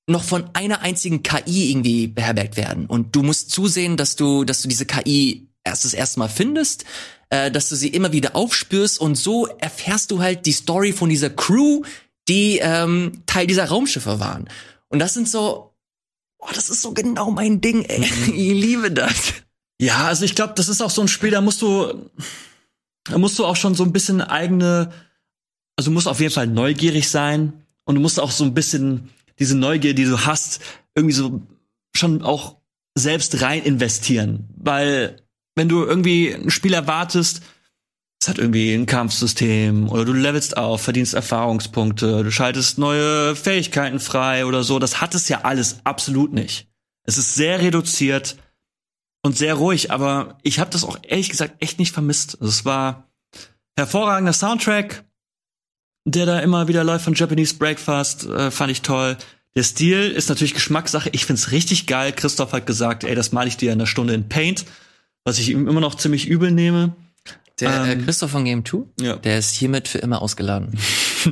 noch von einer einzigen KI irgendwie beherbergt werden. Und du musst zusehen, dass du, dass du diese KI erst das erste Mal findest, äh, dass du sie immer wieder aufspürst und so erfährst du halt die Story von dieser Crew, die ähm, Teil dieser Raumschiffe waren. Und das sind so, oh, das ist so genau mein Ding, ey. Mhm. Ich liebe das. Ja, also ich glaube, das ist auch so ein Spiel, da musst du, da musst du auch schon so ein bisschen eigene, also du musst auf jeden Fall neugierig sein und du musst auch so ein bisschen diese Neugier, die du hast, irgendwie so schon auch selbst rein investieren. Weil wenn du irgendwie ein Spiel erwartest, es hat irgendwie ein Kampfsystem oder du levelst auf, verdienst Erfahrungspunkte, du schaltest neue Fähigkeiten frei oder so, das hat es ja alles absolut nicht. Es ist sehr reduziert und sehr ruhig, aber ich habe das auch ehrlich gesagt echt nicht vermisst. Es war hervorragender Soundtrack, der da immer wieder läuft von Japanese Breakfast, äh, fand ich toll. Der Stil ist natürlich Geschmackssache. Ich find's richtig geil. Christoph hat gesagt, ey, das male ich dir in einer Stunde in Paint, was ich ihm immer noch ziemlich übel nehme. Der äh, ähm, äh, Christoph von Game 2, ja. der ist hiermit für immer ausgeladen.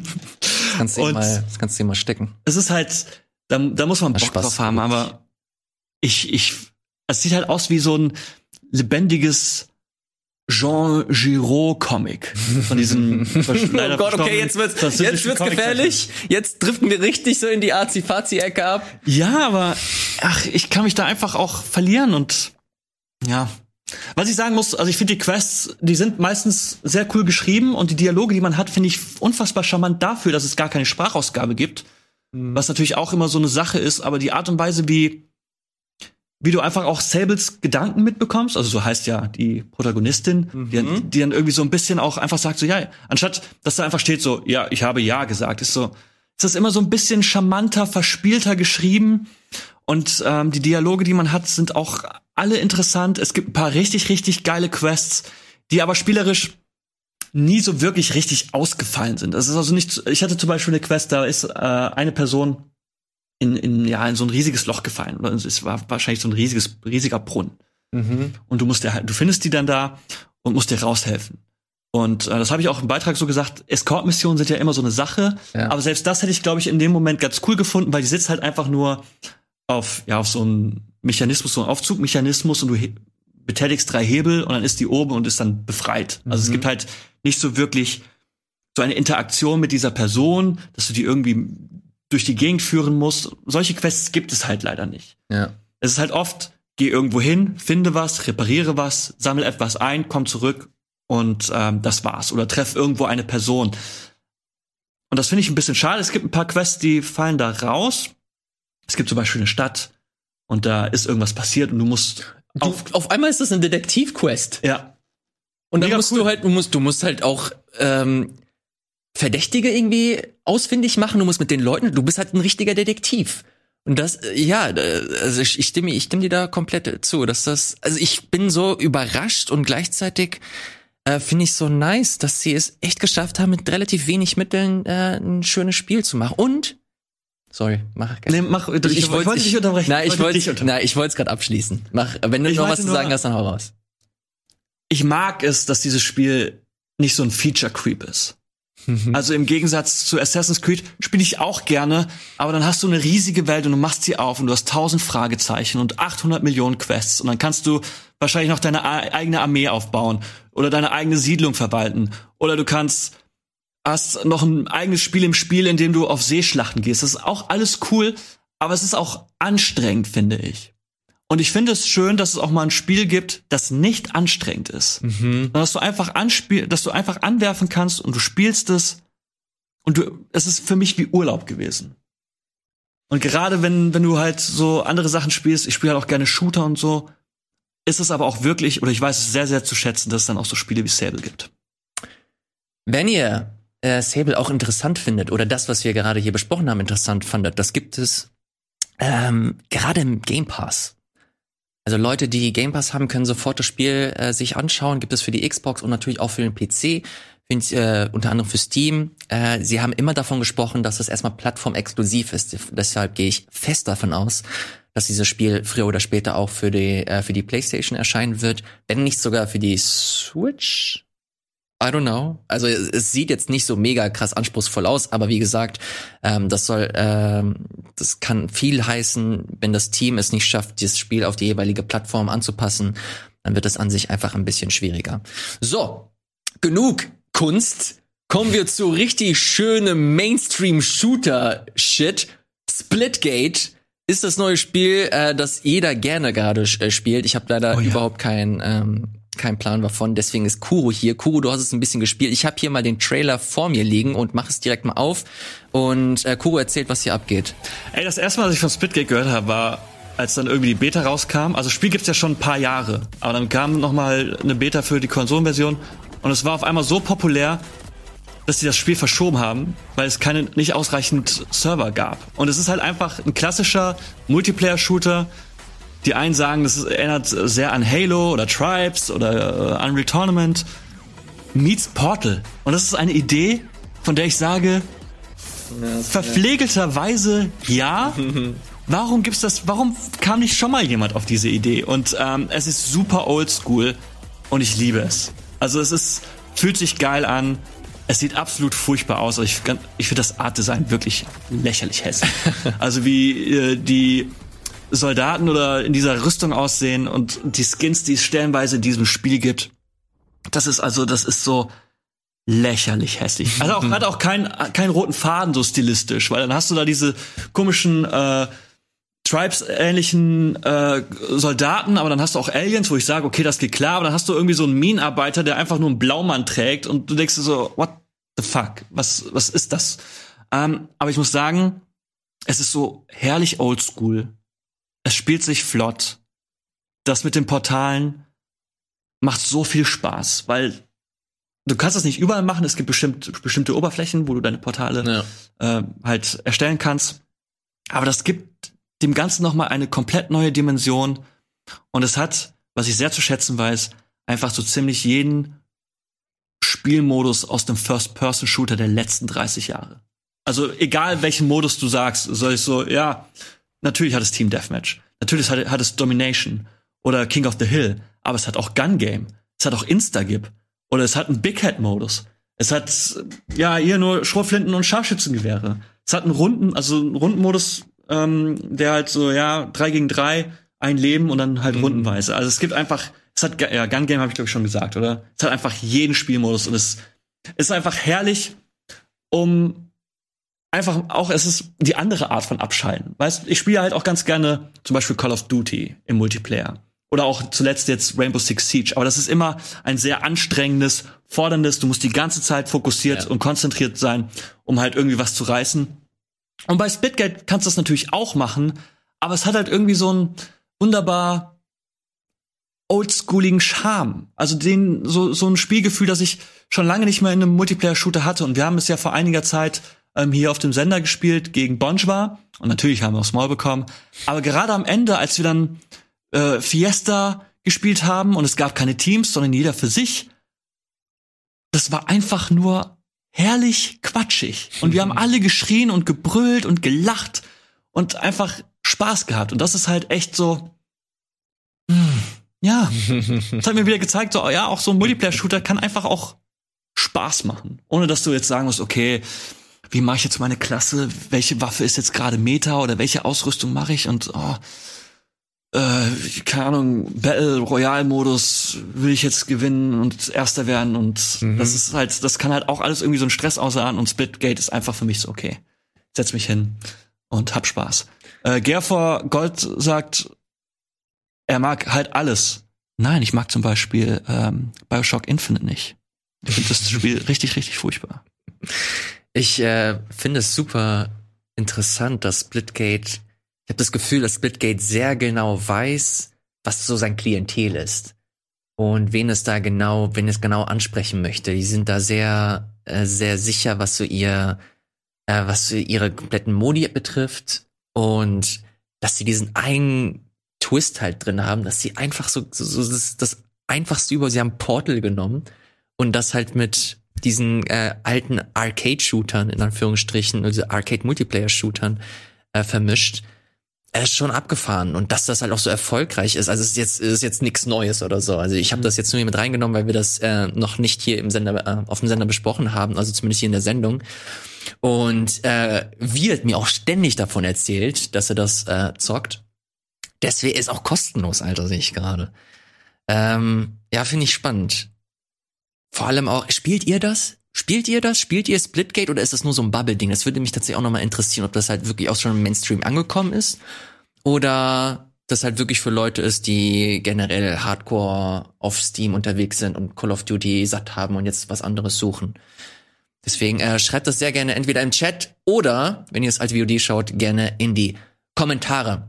das kannst du ihm mal, das kannst du ihm mal stecken. Es ist halt, da, da muss man Bock Spaß drauf haben, aber ich, ich, es sieht halt aus wie so ein lebendiges Jean Giraud Comic von diesem Oh Gott, okay, jetzt wird's jetzt wird's gefährlich. Jetzt driften wir richtig so in die Azi-Fazi Ecke ab. Ja, aber ach, ich kann mich da einfach auch verlieren und ja. Was ich sagen muss, also ich finde die Quests, die sind meistens sehr cool geschrieben und die Dialoge, die man hat, finde ich unfassbar charmant dafür, dass es gar keine Sprachausgabe gibt. Mhm. Was natürlich auch immer so eine Sache ist, aber die Art und Weise, wie wie du einfach auch Sables Gedanken mitbekommst, also so heißt ja die Protagonistin, mhm. die, die, dann irgendwie so ein bisschen auch einfach sagt so, ja, anstatt, dass da einfach steht so, ja, ich habe ja gesagt, ist so, ist das immer so ein bisschen charmanter, verspielter geschrieben und ähm, die Dialoge, die man hat, sind auch alle interessant. Es gibt ein paar richtig, richtig geile Quests, die aber spielerisch nie so wirklich richtig ausgefallen sind. Das ist also nicht, ich hatte zum Beispiel eine Quest, da ist äh, eine Person, in, in, ja, in so ein riesiges Loch gefallen. Oder es war wahrscheinlich so ein riesiges, riesiger Brunnen. Mhm. Und du musst dir halt, du findest die dann da und musst dir raushelfen. Und äh, das habe ich auch im Beitrag so gesagt, Escort-Missionen sind ja immer so eine Sache. Ja. Aber selbst das hätte ich, glaube ich, in dem Moment ganz cool gefunden, weil die sitzt halt einfach nur auf, ja, auf so ein Mechanismus, so ein Aufzugmechanismus und du betätigst drei Hebel und dann ist die oben und ist dann befreit. Also mhm. es gibt halt nicht so wirklich so eine Interaktion mit dieser Person, dass du die irgendwie durch die Gegend führen musst. Solche Quests gibt es halt leider nicht. Ja. Es ist halt oft, geh irgendwo hin, finde was, repariere was, sammle etwas ein, komm zurück und ähm, das war's. Oder treff irgendwo eine Person. Und das finde ich ein bisschen schade. Es gibt ein paar Quests, die fallen da raus. Es gibt zum Beispiel eine Stadt und da ist irgendwas passiert und du musst. Du, auf, auf einmal ist das eine Detektivquest. Ja. Und dann Mega musst cool. du halt, du musst, du musst halt auch ähm, Verdächtige irgendwie ausfindig machen. Du musst mit den Leuten, du bist halt ein richtiger Detektiv. Und das, äh, ja, also ich, ich stimme, ich stimme dir da komplett zu, dass das, also ich bin so überrascht und gleichzeitig äh, finde ich so nice, dass sie es echt geschafft haben, mit relativ wenig Mitteln äh, ein schönes Spiel zu machen. Und Sorry, mach. Nee, mach ich, ich, ich wollte wollt dich unterbrechen. Nein, ich wollte nein, ich wollte es gerade abschließen. Mach, wenn du ich noch was zu sagen hast, dann hau raus. Ich mag es, dass dieses Spiel nicht so ein Feature Creep ist. Mhm. Also im Gegensatz zu Assassin's Creed spiele ich auch gerne, aber dann hast du eine riesige Welt und du machst sie auf und du hast tausend Fragezeichen und 800 Millionen Quests und dann kannst du wahrscheinlich noch deine eigene Armee aufbauen oder deine eigene Siedlung verwalten oder du kannst hast noch ein eigenes Spiel im Spiel, in dem du auf Seeschlachten gehst. Das ist auch alles cool, aber es ist auch anstrengend, finde ich. Und ich finde es schön, dass es auch mal ein Spiel gibt, das nicht anstrengend ist. Mhm. Dass du einfach anspiel, dass du einfach anwerfen kannst und du spielst es und du, es ist für mich wie Urlaub gewesen. Und gerade wenn, wenn du halt so andere Sachen spielst, ich spiele halt auch gerne Shooter und so, ist es aber auch wirklich, oder ich weiß es sehr, sehr zu schätzen, dass es dann auch so Spiele wie Sable gibt. Wenn ihr äh, Sable auch interessant findet oder das, was wir gerade hier besprochen haben, interessant fandet, das gibt es ähm, gerade im Game Pass. Also Leute, die Game Pass haben, können sofort das Spiel äh, sich anschauen. Gibt es für die Xbox und natürlich auch für den PC, find, äh, unter anderem für Steam. Äh, sie haben immer davon gesprochen, dass es erstmal plattformexklusiv ist. Deshalb gehe ich fest davon aus, dass dieses Spiel früher oder später auch für die äh, für die PlayStation erscheinen wird, wenn nicht sogar für die Switch. I don't know. Also es sieht jetzt nicht so mega krass anspruchsvoll aus, aber wie gesagt, ähm, das soll, ähm, das kann viel heißen, wenn das Team es nicht schafft, dieses Spiel auf die jeweilige Plattform anzupassen, dann wird es an sich einfach ein bisschen schwieriger. So, genug Kunst. Kommen wir zu richtig schönem Mainstream-Shooter-Shit. Splitgate ist das neue Spiel, äh, das jeder gerne gerade äh, spielt. Ich habe leider oh, ja. überhaupt kein ähm, kein Plan davon. Deswegen ist Kuro hier. Kuro, du hast es ein bisschen gespielt. Ich habe hier mal den Trailer vor mir liegen und mache es direkt mal auf. Und äh, Kuro erzählt, was hier abgeht. Ey, das erste Mal, als ich von Splitgate gehört habe, war als dann irgendwie die Beta rauskam. Also Spiel gibt's ja schon ein paar Jahre, aber dann kam noch mal eine Beta für die Konsolenversion und es war auf einmal so populär, dass sie das Spiel verschoben haben, weil es keine nicht ausreichend Server gab. Und es ist halt einfach ein klassischer Multiplayer-Shooter die einen sagen, das erinnert sehr an Halo oder Tribes oder äh, Unreal Tournament. Meets Portal. Und das ist eine Idee, von der ich sage, ja, verpflegelterweise ja. warum gibt's das? Warum kam nicht schon mal jemand auf diese Idee? Und ähm, es ist super oldschool und ich liebe es. Also es ist fühlt sich geil an. Es sieht absolut furchtbar aus. Ich, ich finde das Art Design wirklich lächerlich hässlich. also wie äh, die Soldaten oder in dieser Rüstung aussehen und die Skins, die es stellenweise in diesem Spiel gibt. Das ist also, das ist so lächerlich hässlich. Also auch, hat auch keinen keinen roten Faden so stilistisch, weil dann hast du da diese komischen äh, Tribes-ähnlichen äh, Soldaten, aber dann hast du auch Aliens, wo ich sage, okay, das geht klar, aber dann hast du irgendwie so einen Minenarbeiter, der einfach nur einen Blaumann trägt und du denkst dir so, what the fuck? Was, was ist das? Ähm, aber ich muss sagen, es ist so herrlich oldschool es spielt sich flott. Das mit den Portalen macht so viel Spaß, weil du kannst das nicht überall machen. Es gibt bestimmt, bestimmte Oberflächen, wo du deine Portale ja. äh, halt erstellen kannst. Aber das gibt dem Ganzen noch mal eine komplett neue Dimension. Und es hat, was ich sehr zu schätzen weiß, einfach so ziemlich jeden Spielmodus aus dem First-Person-Shooter der letzten 30 Jahre. Also egal welchen Modus du sagst, soll ich so, ja, Natürlich hat es Team Deathmatch. Natürlich hat, hat es Domination oder King of the Hill. Aber es hat auch Gun Game. Es hat auch Instagib. Oder es hat einen Big Head Modus. Es hat, ja, hier nur Schrotflinten und Scharfschützengewehre. Es hat einen Runden, also einen Rundenmodus, ähm, der halt so, ja, drei gegen drei ein Leben und dann halt mhm. rundenweise. Also es gibt einfach, es hat, ja, Gun Game habe ich glaube ich schon gesagt, oder? Es hat einfach jeden Spielmodus und es ist einfach herrlich, um einfach auch, es ist die andere Art von Abschalten. Weißt ich spiele halt auch ganz gerne zum Beispiel Call of Duty im Multiplayer. Oder auch zuletzt jetzt Rainbow Six Siege. Aber das ist immer ein sehr anstrengendes, forderndes, du musst die ganze Zeit fokussiert ja. und konzentriert sein, um halt irgendwie was zu reißen. Und bei Splitgate kannst du das natürlich auch machen, aber es hat halt irgendwie so ein wunderbar oldschooligen Charme. Also den, so, so ein Spielgefühl, das ich schon lange nicht mehr in einem Multiplayer-Shooter hatte. Und wir haben es ja vor einiger Zeit ähm, hier auf dem Sender gespielt gegen Bonjwa. Und natürlich haben wir auch Small bekommen. Aber gerade am Ende, als wir dann äh, Fiesta gespielt haben und es gab keine Teams, sondern jeder für sich, das war einfach nur herrlich quatschig. Und wir haben alle geschrien und gebrüllt und gelacht und einfach Spaß gehabt. Und das ist halt echt so, hm, ja, das hat mir wieder gezeigt, so, ja, auch so ein Multiplayer-Shooter kann einfach auch Spaß machen. Ohne dass du jetzt sagen musst, okay, wie mache ich jetzt meine Klasse? Welche Waffe ist jetzt gerade Meta oder welche Ausrüstung mache ich? Und oh, äh, keine Ahnung, Battle Royale Modus will ich jetzt gewinnen und Erster werden und mhm. das ist halt, das kann halt auch alles irgendwie so ein Stress aussahen und Splitgate ist einfach für mich so okay. Setz mich hin und hab Spaß. Äh, Gerfor Gold sagt, er mag halt alles. Nein, ich mag zum Beispiel ähm, Bioshock Infinite nicht. Ich finde das Spiel richtig, richtig furchtbar. Ich äh, finde es super interessant, dass Splitgate, ich habe das Gefühl, dass Splitgate sehr genau weiß, was so sein Klientel ist. Und wen es da genau, wen es genau ansprechen möchte. Die sind da sehr, äh, sehr sicher, was so ihr, äh, was so ihre kompletten Modi betrifft. Und dass sie diesen einen Twist halt drin haben, dass sie einfach so, so, so das, das einfachste über, sie haben Portal genommen und das halt mit diesen äh, alten Arcade-Shootern, in Anführungsstrichen, also Arcade-Multiplayer-Shootern äh, vermischt. Er ist schon abgefahren und dass das halt auch so erfolgreich ist, also es ist jetzt ist jetzt nichts Neues oder so. Also ich habe das jetzt nur hier mit reingenommen, weil wir das äh, noch nicht hier im Sender äh, auf dem Sender besprochen haben, also zumindest hier in der Sendung. Und äh, wird mir auch ständig davon erzählt, dass er das äh, zockt. Deswegen ist auch kostenlos, Alter, sehe ich gerade. Ähm, ja, finde ich spannend. Vor allem auch, spielt ihr das? Spielt ihr das? Spielt ihr Splitgate oder ist das nur so ein Bubble-Ding? Das würde mich tatsächlich auch nochmal interessieren, ob das halt wirklich auch schon im Mainstream angekommen ist oder das halt wirklich für Leute ist, die generell Hardcore auf Steam unterwegs sind und Call of Duty satt haben und jetzt was anderes suchen. Deswegen äh, schreibt das sehr gerne entweder im Chat oder, wenn ihr es als VOD schaut, gerne in die Kommentare.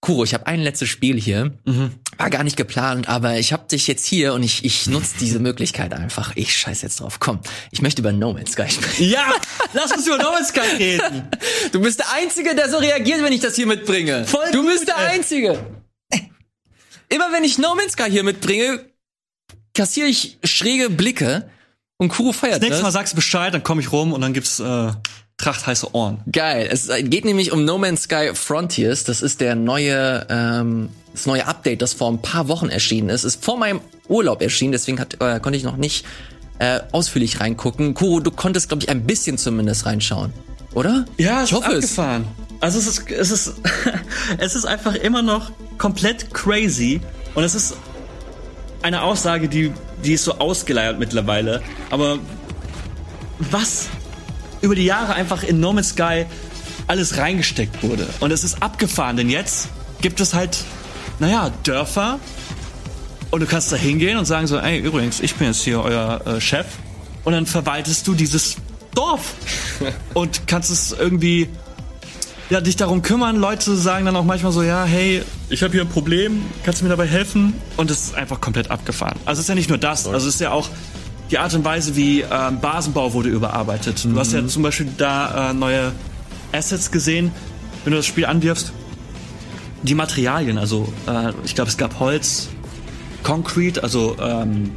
Kuro, ich habe ein letztes Spiel hier. Mhm. War gar nicht geplant, aber ich habe dich jetzt hier und ich, ich nutze diese Möglichkeit einfach. Ich scheiß jetzt drauf. Komm, ich möchte über No Man's Sky sprechen. Ja, lass uns über No Man's Sky reden. Du bist der Einzige, der so reagiert, wenn ich das hier mitbringe. Voll du gut, bist der ey. Einzige. Immer wenn ich No Man's Sky hier mitbringe, kassiere ich schräge Blicke und Kuro feiert das. Nächstes Mal sagst du Bescheid, dann komme ich rum und dann gibt's äh, Tracht heiße Ohren. Geil. Es geht nämlich um No Man's Sky Frontiers. Das ist der neue, ähm, das neue Update, das vor ein paar Wochen erschienen ist. Ist vor meinem Urlaub erschienen, deswegen hat, äh, konnte ich noch nicht äh, ausführlich reingucken. Kuro, du konntest, glaube ich, ein bisschen zumindest reinschauen. Oder? Ja, ich hoffe es. Also es ist, es ist, es ist einfach immer noch komplett crazy. Und es ist eine Aussage, die, die ist so ausgeleiert mittlerweile. Aber was über die Jahre einfach in No Man's Sky alles reingesteckt wurde. Und es ist abgefahren, denn jetzt gibt es halt, naja, Dörfer und du kannst da hingehen und sagen so, ey, übrigens, ich bin jetzt hier euer äh, Chef und dann verwaltest du dieses Dorf und kannst es irgendwie ja, dich darum kümmern. Leute sagen dann auch manchmal so, ja, hey, ich habe hier ein Problem, kannst du mir dabei helfen? Und es ist einfach komplett abgefahren. Also es ist ja nicht nur das, also es ist ja auch die Art und Weise, wie ähm, Basenbau wurde überarbeitet. Du mhm. hast ja mhm. zum Beispiel da äh, neue Assets gesehen, wenn du das Spiel anwirfst. Die Materialien, also äh, ich glaube, es gab Holz, Concrete, also ähm,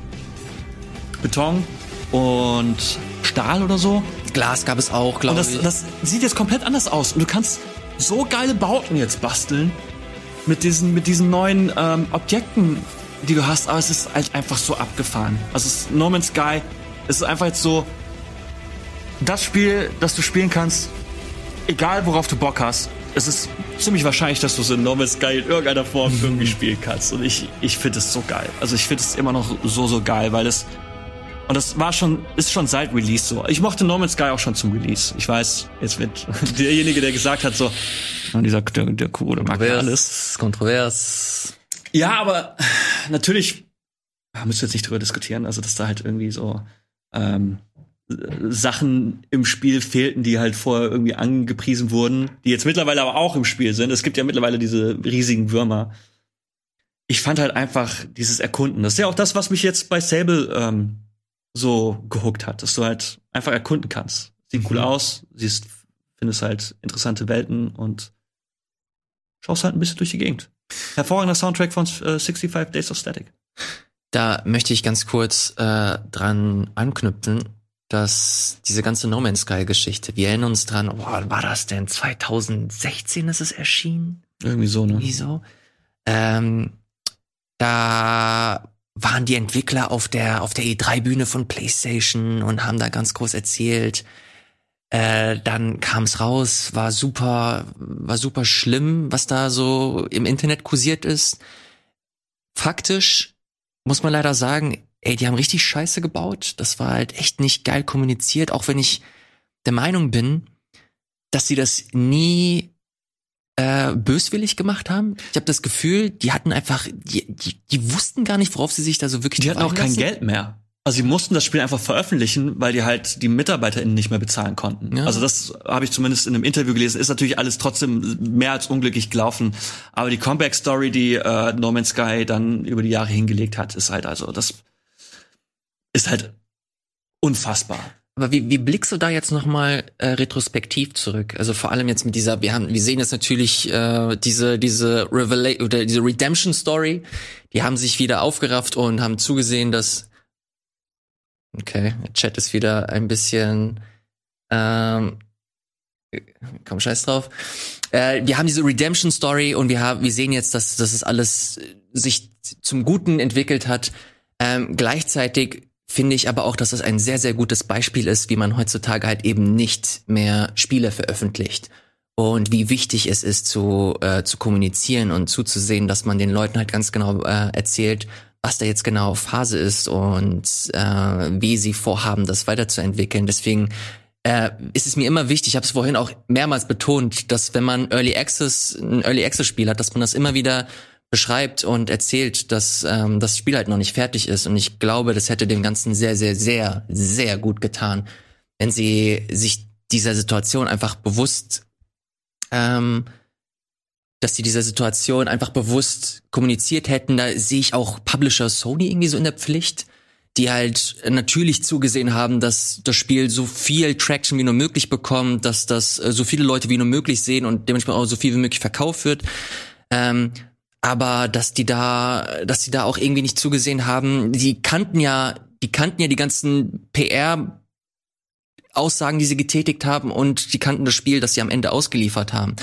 Beton und Stahl oder so. Glas gab es auch, glaube ich. Das sieht jetzt komplett anders aus. Und du kannst so geile Bauten jetzt basteln mit diesen, mit diesen neuen ähm, Objekten, die du hast, aber es ist halt einfach so abgefahren. Also es ist No Man's Sky, es ist einfach jetzt so das Spiel, das du spielen kannst, egal worauf du Bock hast. Es ist ziemlich wahrscheinlich, dass du es in No Man's Sky in irgendeiner Form irgendwie spielen kannst. Und ich, ich finde es so geil. Also ich finde es immer noch so, so geil, weil es und das war schon, ist schon seit Release so. Ich mochte No Man's Sky auch schon zum Release. Ich weiß, jetzt wird derjenige, der gesagt hat, so, dieser, der, der Code mag ja alles. Kontrovers. Ja, aber natürlich, müssen wir jetzt nicht drüber diskutieren, also dass da halt irgendwie so, ähm, Sachen im Spiel fehlten, die halt vorher irgendwie angepriesen wurden, die jetzt mittlerweile aber auch im Spiel sind. Es gibt ja mittlerweile diese riesigen Würmer. Ich fand halt einfach dieses Erkunden. Das ist ja auch das, was mich jetzt bei Sable ähm, so gehuckt hat, dass du halt einfach erkunden kannst. Sieht cool mhm. aus, siehst, findest halt interessante Welten und schaust halt ein bisschen durch die Gegend. Hervorragender Soundtrack von äh, 65 Days of Static. Da möchte ich ganz kurz äh, dran anknüpfen dass diese ganze No Man's Sky Geschichte, wir erinnern uns dran, oh, wann war das denn? 2016 ist es erschienen? Irgendwie so, ne? Irgendwie so. Ähm, da waren die Entwickler auf der, auf der E3-Bühne von PlayStation und haben da ganz groß erzählt. Äh, dann kam es raus, war super, war super schlimm, was da so im Internet kursiert ist. Faktisch muss man leider sagen, ey, die haben richtig Scheiße gebaut. Das war halt echt nicht geil kommuniziert, auch wenn ich der Meinung bin, dass sie das nie äh, böswillig gemacht haben. Ich habe das Gefühl, die hatten einfach, die, die, die wussten gar nicht, worauf sie sich da so wirklich. Die hatten auch kein Geld mehr. Also sie mussten das Spiel einfach veröffentlichen, weil die halt die MitarbeiterInnen nicht mehr bezahlen konnten. Ja. Also das habe ich zumindest in einem Interview gelesen. Ist natürlich alles trotzdem mehr als unglücklich gelaufen. Aber die Comeback-Story, die äh, No Man's Sky dann über die Jahre hingelegt hat, ist halt also das ist halt unfassbar. Aber wie, wie blickst du da jetzt nochmal äh, retrospektiv zurück? Also vor allem jetzt mit dieser, wir haben, wir sehen jetzt natürlich äh, diese, diese Revelation oder diese Redemption Story, die haben sich wieder aufgerafft und haben zugesehen, dass Okay, der Chat ist wieder ein bisschen ähm, komm scheiß drauf. Äh, wir haben diese Redemption Story und wir haben, wir sehen jetzt, dass, dass es alles sich zum Guten entwickelt hat. Ähm, gleichzeitig finde ich aber auch, dass es ein sehr, sehr gutes Beispiel ist, wie man heutzutage halt eben nicht mehr Spiele veröffentlicht. Und wie wichtig es ist, zu, äh, zu kommunizieren und zuzusehen, dass man den Leuten halt ganz genau äh, erzählt, was da jetzt genau Phase ist und äh, wie sie vorhaben, das weiterzuentwickeln. Deswegen äh, ist es mir immer wichtig, ich habe es vorhin auch mehrmals betont, dass wenn man Early Access, ein Early Access Spiel hat, dass man das immer wieder beschreibt und erzählt, dass ähm, das Spiel halt noch nicht fertig ist. Und ich glaube, das hätte dem Ganzen sehr, sehr, sehr, sehr gut getan, wenn sie sich dieser Situation einfach bewusst, ähm, dass sie dieser Situation einfach bewusst kommuniziert hätten. Da sehe ich auch Publisher Sony irgendwie so in der Pflicht, die halt natürlich zugesehen haben, dass das Spiel so viel Traction wie nur möglich bekommt, dass das äh, so viele Leute wie nur möglich sehen und dementsprechend auch so viel wie möglich verkauft wird. Ähm, aber dass die da, dass die da auch irgendwie nicht zugesehen haben, die kannten ja, die kannten ja die ganzen PR Aussagen, die sie getätigt haben und die kannten das Spiel, das sie am Ende ausgeliefert haben.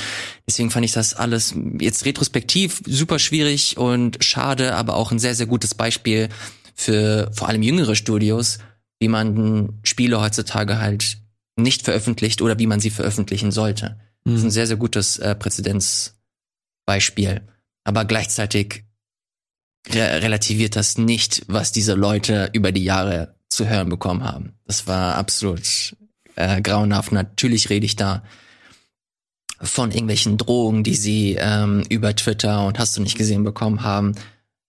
Deswegen fand ich das alles jetzt retrospektiv super schwierig und schade, aber auch ein sehr, sehr gutes Beispiel für vor allem jüngere Studios, wie man Spiele heutzutage halt nicht veröffentlicht oder wie man sie veröffentlichen sollte. Mhm. Das ist ein mhm. sehr, sehr gutes äh, Präzedenzbeispiel aber gleichzeitig re relativiert das nicht, was diese Leute über die Jahre zu hören bekommen haben. Das war absolut äh, grauenhaft. Natürlich rede ich da von irgendwelchen Drohungen, die sie ähm, über Twitter und hast du nicht gesehen bekommen haben.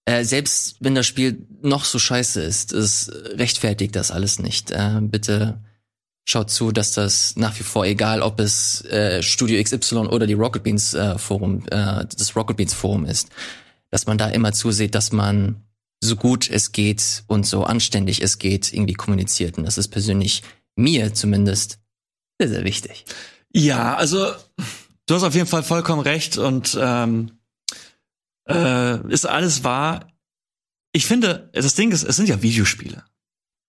Äh, selbst wenn das Spiel noch so scheiße ist, es rechtfertigt das alles nicht. Äh, bitte schaut zu, dass das nach wie vor, egal ob es äh, Studio XY oder die Rocket Beans äh, Forum, äh, das Rocket Beans Forum ist, dass man da immer zusieht, dass man so gut es geht und so anständig es geht irgendwie kommuniziert. Und das ist persönlich mir zumindest sehr, sehr wichtig. Ja, also du hast auf jeden Fall vollkommen recht und ähm, äh, ist alles wahr. Ich finde, das Ding ist, es sind ja Videospiele.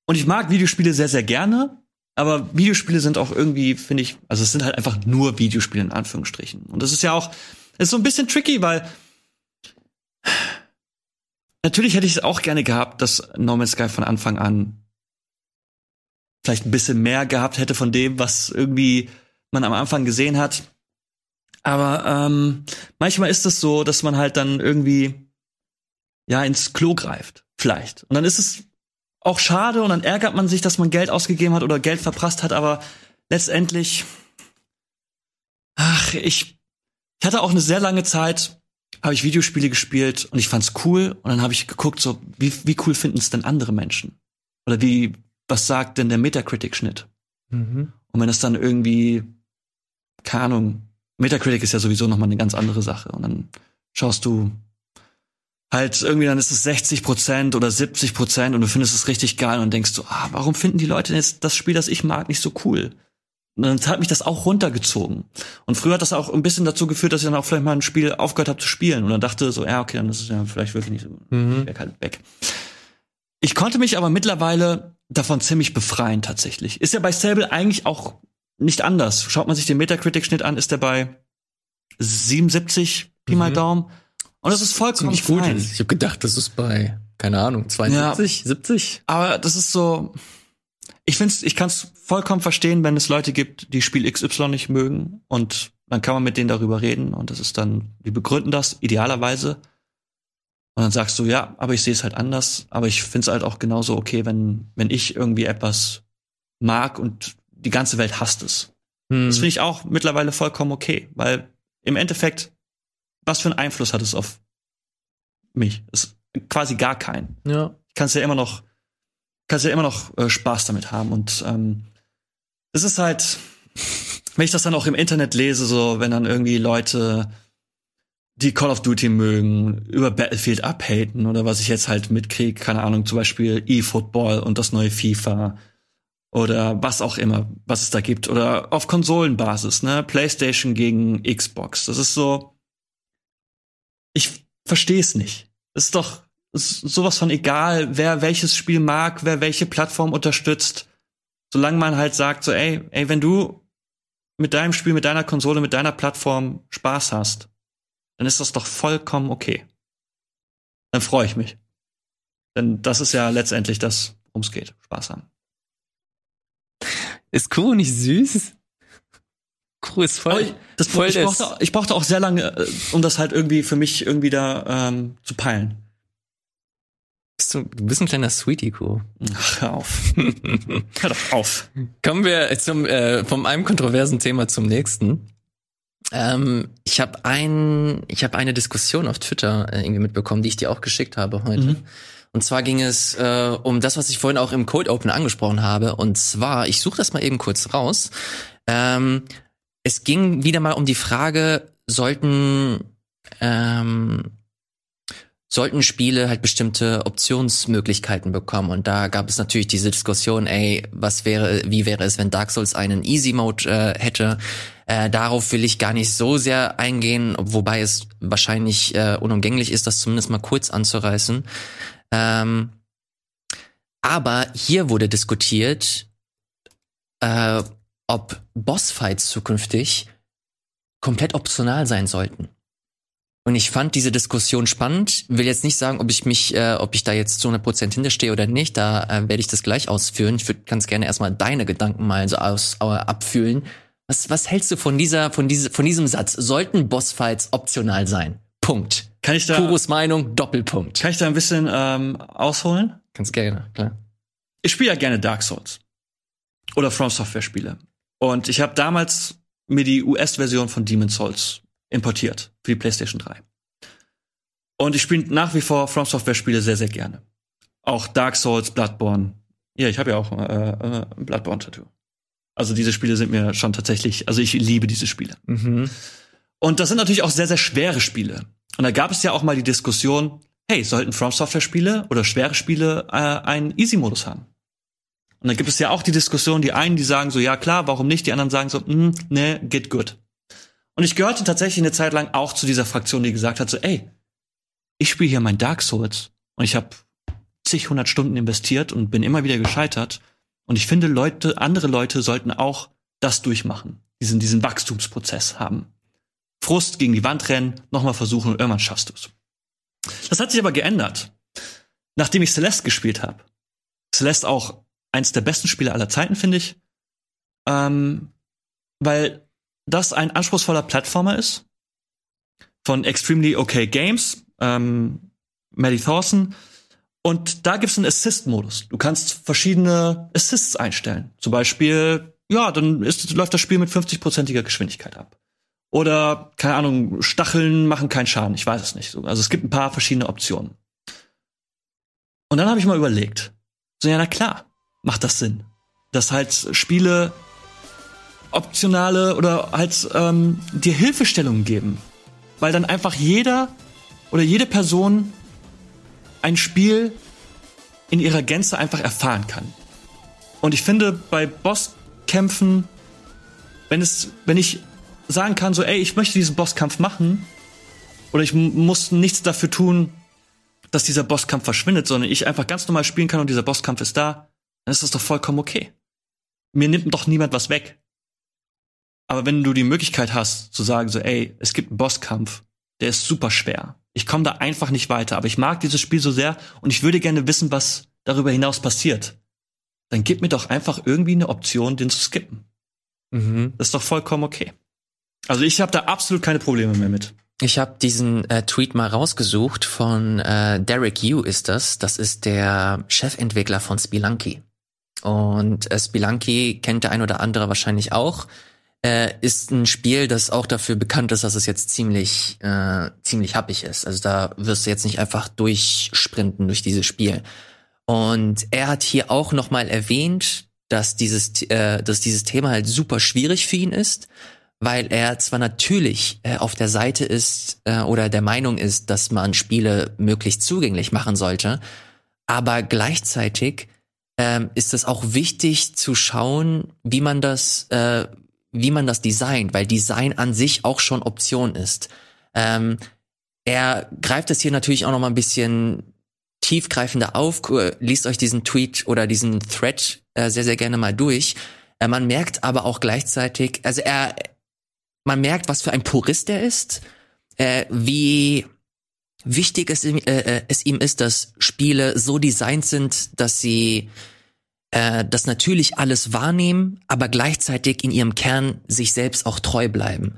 Und ich mag Videospiele sehr, sehr gerne. Aber Videospiele sind auch irgendwie, finde ich, also es sind halt einfach nur Videospiele in Anführungsstrichen. Und das ist ja auch, ist so ein bisschen tricky, weil natürlich hätte ich es auch gerne gehabt, dass No Man's Sky von Anfang an vielleicht ein bisschen mehr gehabt hätte von dem, was irgendwie man am Anfang gesehen hat. Aber ähm, manchmal ist es so, dass man halt dann irgendwie ja ins Klo greift, vielleicht. Und dann ist es auch schade und dann ärgert man sich, dass man Geld ausgegeben hat oder Geld verprasst hat, aber letztendlich, ach, ich, ich hatte auch eine sehr lange Zeit, habe ich Videospiele gespielt und ich fand's cool und dann habe ich geguckt, so wie, wie cool finden es denn andere Menschen? Oder wie, was sagt denn der Metacritic-Schnitt? Mhm. Und wenn es dann irgendwie, keine Ahnung, Metacritic ist ja sowieso noch mal eine ganz andere Sache und dann schaust du halt irgendwie dann ist es 60 Prozent oder 70 Prozent und du findest es richtig geil und denkst so, ah, warum finden die Leute jetzt das Spiel, das ich mag, nicht so cool? Und dann hat mich das auch runtergezogen. Und früher hat das auch ein bisschen dazu geführt, dass ich dann auch vielleicht mal ein Spiel aufgehört habe zu spielen und dann dachte so, ja, okay, dann ist es ja vielleicht wirklich nicht so mhm. weg, halt weg. Ich konnte mich aber mittlerweile davon ziemlich befreien tatsächlich. Ist ja bei Sable eigentlich auch nicht anders. Schaut man sich den Metacritic-Schnitt an, ist der bei 77 Pi mal mhm. Daumen. Und das ist vollkommen Ziemlich gut. Fein. Ich habe gedacht, das ist bei, keine Ahnung, 72, ja, 70. Aber das ist so, ich find's, ich kann es vollkommen verstehen, wenn es Leute gibt, die Spiel XY nicht mögen und dann kann man mit denen darüber reden und das ist dann, die begründen das idealerweise. Und dann sagst du, ja, aber ich sehe es halt anders, aber ich find's halt auch genauso okay, wenn, wenn ich irgendwie etwas mag und die ganze Welt hasst es. Hm. Das finde ich auch mittlerweile vollkommen okay, weil im Endeffekt was für einen Einfluss hat es auf mich? ist quasi gar keinen. Ja. Ich kann es ja immer noch, kannst ja immer noch äh, Spaß damit haben. Und ähm, es ist halt, wenn ich das dann auch im Internet lese, so wenn dann irgendwie Leute die Call of Duty mögen, über Battlefield abhaten oder was ich jetzt halt mitkriege, keine Ahnung, zum Beispiel eFootball und das neue FIFA oder was auch immer, was es da gibt oder auf Konsolenbasis, ne, PlayStation gegen Xbox. Das ist so, ich verstehe es nicht. Es ist doch ist sowas von egal, wer welches Spiel mag, wer welche Plattform unterstützt. Solange man halt sagt, so, ey, ey, wenn du mit deinem Spiel, mit deiner Konsole, mit deiner Plattform Spaß hast, dann ist das doch vollkommen okay. Dann freue ich mich. Denn das ist ja letztendlich das, worum es geht. Spaß haben. Ist Kuh nicht süß? Kuh ist voll. Ich, das, voll ich, brauchte, ich brauchte auch sehr lange, äh, um das halt irgendwie für mich irgendwie da ähm, zu peilen. Bist du, du bist ein kleiner Sweetie Kuh. Ach, hör auf. hör doch auf. Kommen wir zum äh, vom einem kontroversen Thema zum nächsten. Ähm, ich habe ein, ich habe eine Diskussion auf Twitter äh, irgendwie mitbekommen, die ich dir auch geschickt habe heute. Mhm. Und zwar ging es äh, um das, was ich vorhin auch im Code Open angesprochen habe. Und zwar, ich suche das mal eben kurz raus. Ähm, es ging wieder mal um die Frage, sollten ähm, sollten Spiele halt bestimmte Optionsmöglichkeiten bekommen. Und da gab es natürlich diese Diskussion, ey, was wäre, wie wäre es, wenn Dark Souls einen Easy Mode äh, hätte? Äh, darauf will ich gar nicht so sehr eingehen, wobei es wahrscheinlich äh, unumgänglich ist, das zumindest mal kurz anzureißen. Ähm, aber hier wurde diskutiert, äh, ob Bossfights zukünftig komplett optional sein sollten. Und ich fand diese Diskussion spannend. Will jetzt nicht sagen, ob ich mich, äh, ob ich da jetzt zu 100 Prozent hinterstehe oder nicht. Da äh, werde ich das gleich ausführen. Ich würde ganz gerne erstmal deine Gedanken mal so aus, äh, abfühlen. Was, was hältst du von dieser, von diese, von diesem Satz? Sollten Bossfights optional sein? Punkt. Kann ich da? Kuros Meinung, Doppelpunkt. Kann ich da ein bisschen ähm, ausholen? Ganz gerne, klar. Ich spiele ja gerne Dark Souls oder From Software Spiele. Und ich habe damals mir die US-Version von Demon's Souls importiert für die PlayStation 3. Und ich spiele nach wie vor From Software Spiele sehr, sehr gerne. Auch Dark Souls, Bloodborne. Ja, ich habe ja auch äh, äh, ein Bloodborne-Tattoo. Also diese Spiele sind mir schon tatsächlich, also ich liebe diese Spiele. Mhm. Und das sind natürlich auch sehr, sehr schwere Spiele. Und da gab es ja auch mal die Diskussion, hey, sollten From Software Spiele oder schwere Spiele äh, einen Easy-Modus haben? Und dann gibt es ja auch die Diskussion, die einen, die sagen so, ja klar, warum nicht? Die anderen sagen so, mm, ne, geht gut. Und ich gehörte tatsächlich eine Zeit lang auch zu dieser Fraktion, die gesagt hat so, ey, ich spiele hier mein Dark Souls und ich habe zig hundert Stunden investiert und bin immer wieder gescheitert. Und ich finde, Leute, andere Leute sollten auch das durchmachen, diesen, diesen Wachstumsprozess haben. Frust gegen die Wand rennen, nochmal versuchen und irgendwann schaffst du es. Das hat sich aber geändert. Nachdem ich Celeste gespielt habe. Celeste auch eins der besten Spiele aller Zeiten, finde ich. Ähm, weil das ein anspruchsvoller Plattformer ist. Von Extremely Okay Games, ähm, Maddie Thorson. Und da gibt's einen Assist-Modus. Du kannst verschiedene Assists einstellen. Zum Beispiel, ja, dann ist, läuft das Spiel mit 50-prozentiger Geschwindigkeit ab. Oder, keine Ahnung, Stacheln machen keinen Schaden. Ich weiß es nicht. Also es gibt ein paar verschiedene Optionen. Und dann habe ich mal überlegt, so ja, na klar, macht das Sinn. Dass halt Spiele optionale oder halt ähm, dir Hilfestellungen geben. Weil dann einfach jeder oder jede Person ein Spiel in ihrer Gänze einfach erfahren kann. Und ich finde, bei Bosskämpfen, wenn es, wenn ich sagen kann, so, ey, ich möchte diesen Bosskampf machen, oder ich muss nichts dafür tun, dass dieser Bosskampf verschwindet, sondern ich einfach ganz normal spielen kann und dieser Bosskampf ist da, dann ist das doch vollkommen okay. Mir nimmt doch niemand was weg. Aber wenn du die Möglichkeit hast, zu sagen, so, ey, es gibt einen Bosskampf, der ist super schwer. Ich komme da einfach nicht weiter, aber ich mag dieses Spiel so sehr und ich würde gerne wissen, was darüber hinaus passiert. Dann gib mir doch einfach irgendwie eine Option, den zu skippen. Mhm. Das ist doch vollkommen okay. Also ich habe da absolut keine Probleme mehr mit. Ich habe diesen äh, Tweet mal rausgesucht von äh, Derek Yu ist das. Das ist der Chefentwickler von Spelunky. Und äh, Spelunky kennt der ein oder andere wahrscheinlich auch äh, ist ein Spiel, das auch dafür bekannt ist, dass es jetzt ziemlich, äh, ziemlich happig ist. Also da wirst du jetzt nicht einfach durchsprinten durch dieses Spiel. Und er hat hier auch nochmal erwähnt, dass dieses, äh, dass dieses Thema halt super schwierig für ihn ist, weil er zwar natürlich äh, auf der Seite ist äh, oder der Meinung ist, dass man Spiele möglichst zugänglich machen sollte, aber gleichzeitig ähm, ist es auch wichtig zu schauen, wie man das, äh, wie man das designt, weil Design an sich auch schon Option ist. Ähm, er greift es hier natürlich auch noch mal ein bisschen tiefgreifender auf. Liest euch diesen Tweet oder diesen Thread äh, sehr, sehr gerne mal durch. Äh, man merkt aber auch gleichzeitig, also er, man merkt, was für ein Purist er ist, äh, wie wichtig es, äh, äh, es ihm ist, dass Spiele so designt sind, dass sie äh, das natürlich alles wahrnehmen, aber gleichzeitig in ihrem Kern sich selbst auch treu bleiben.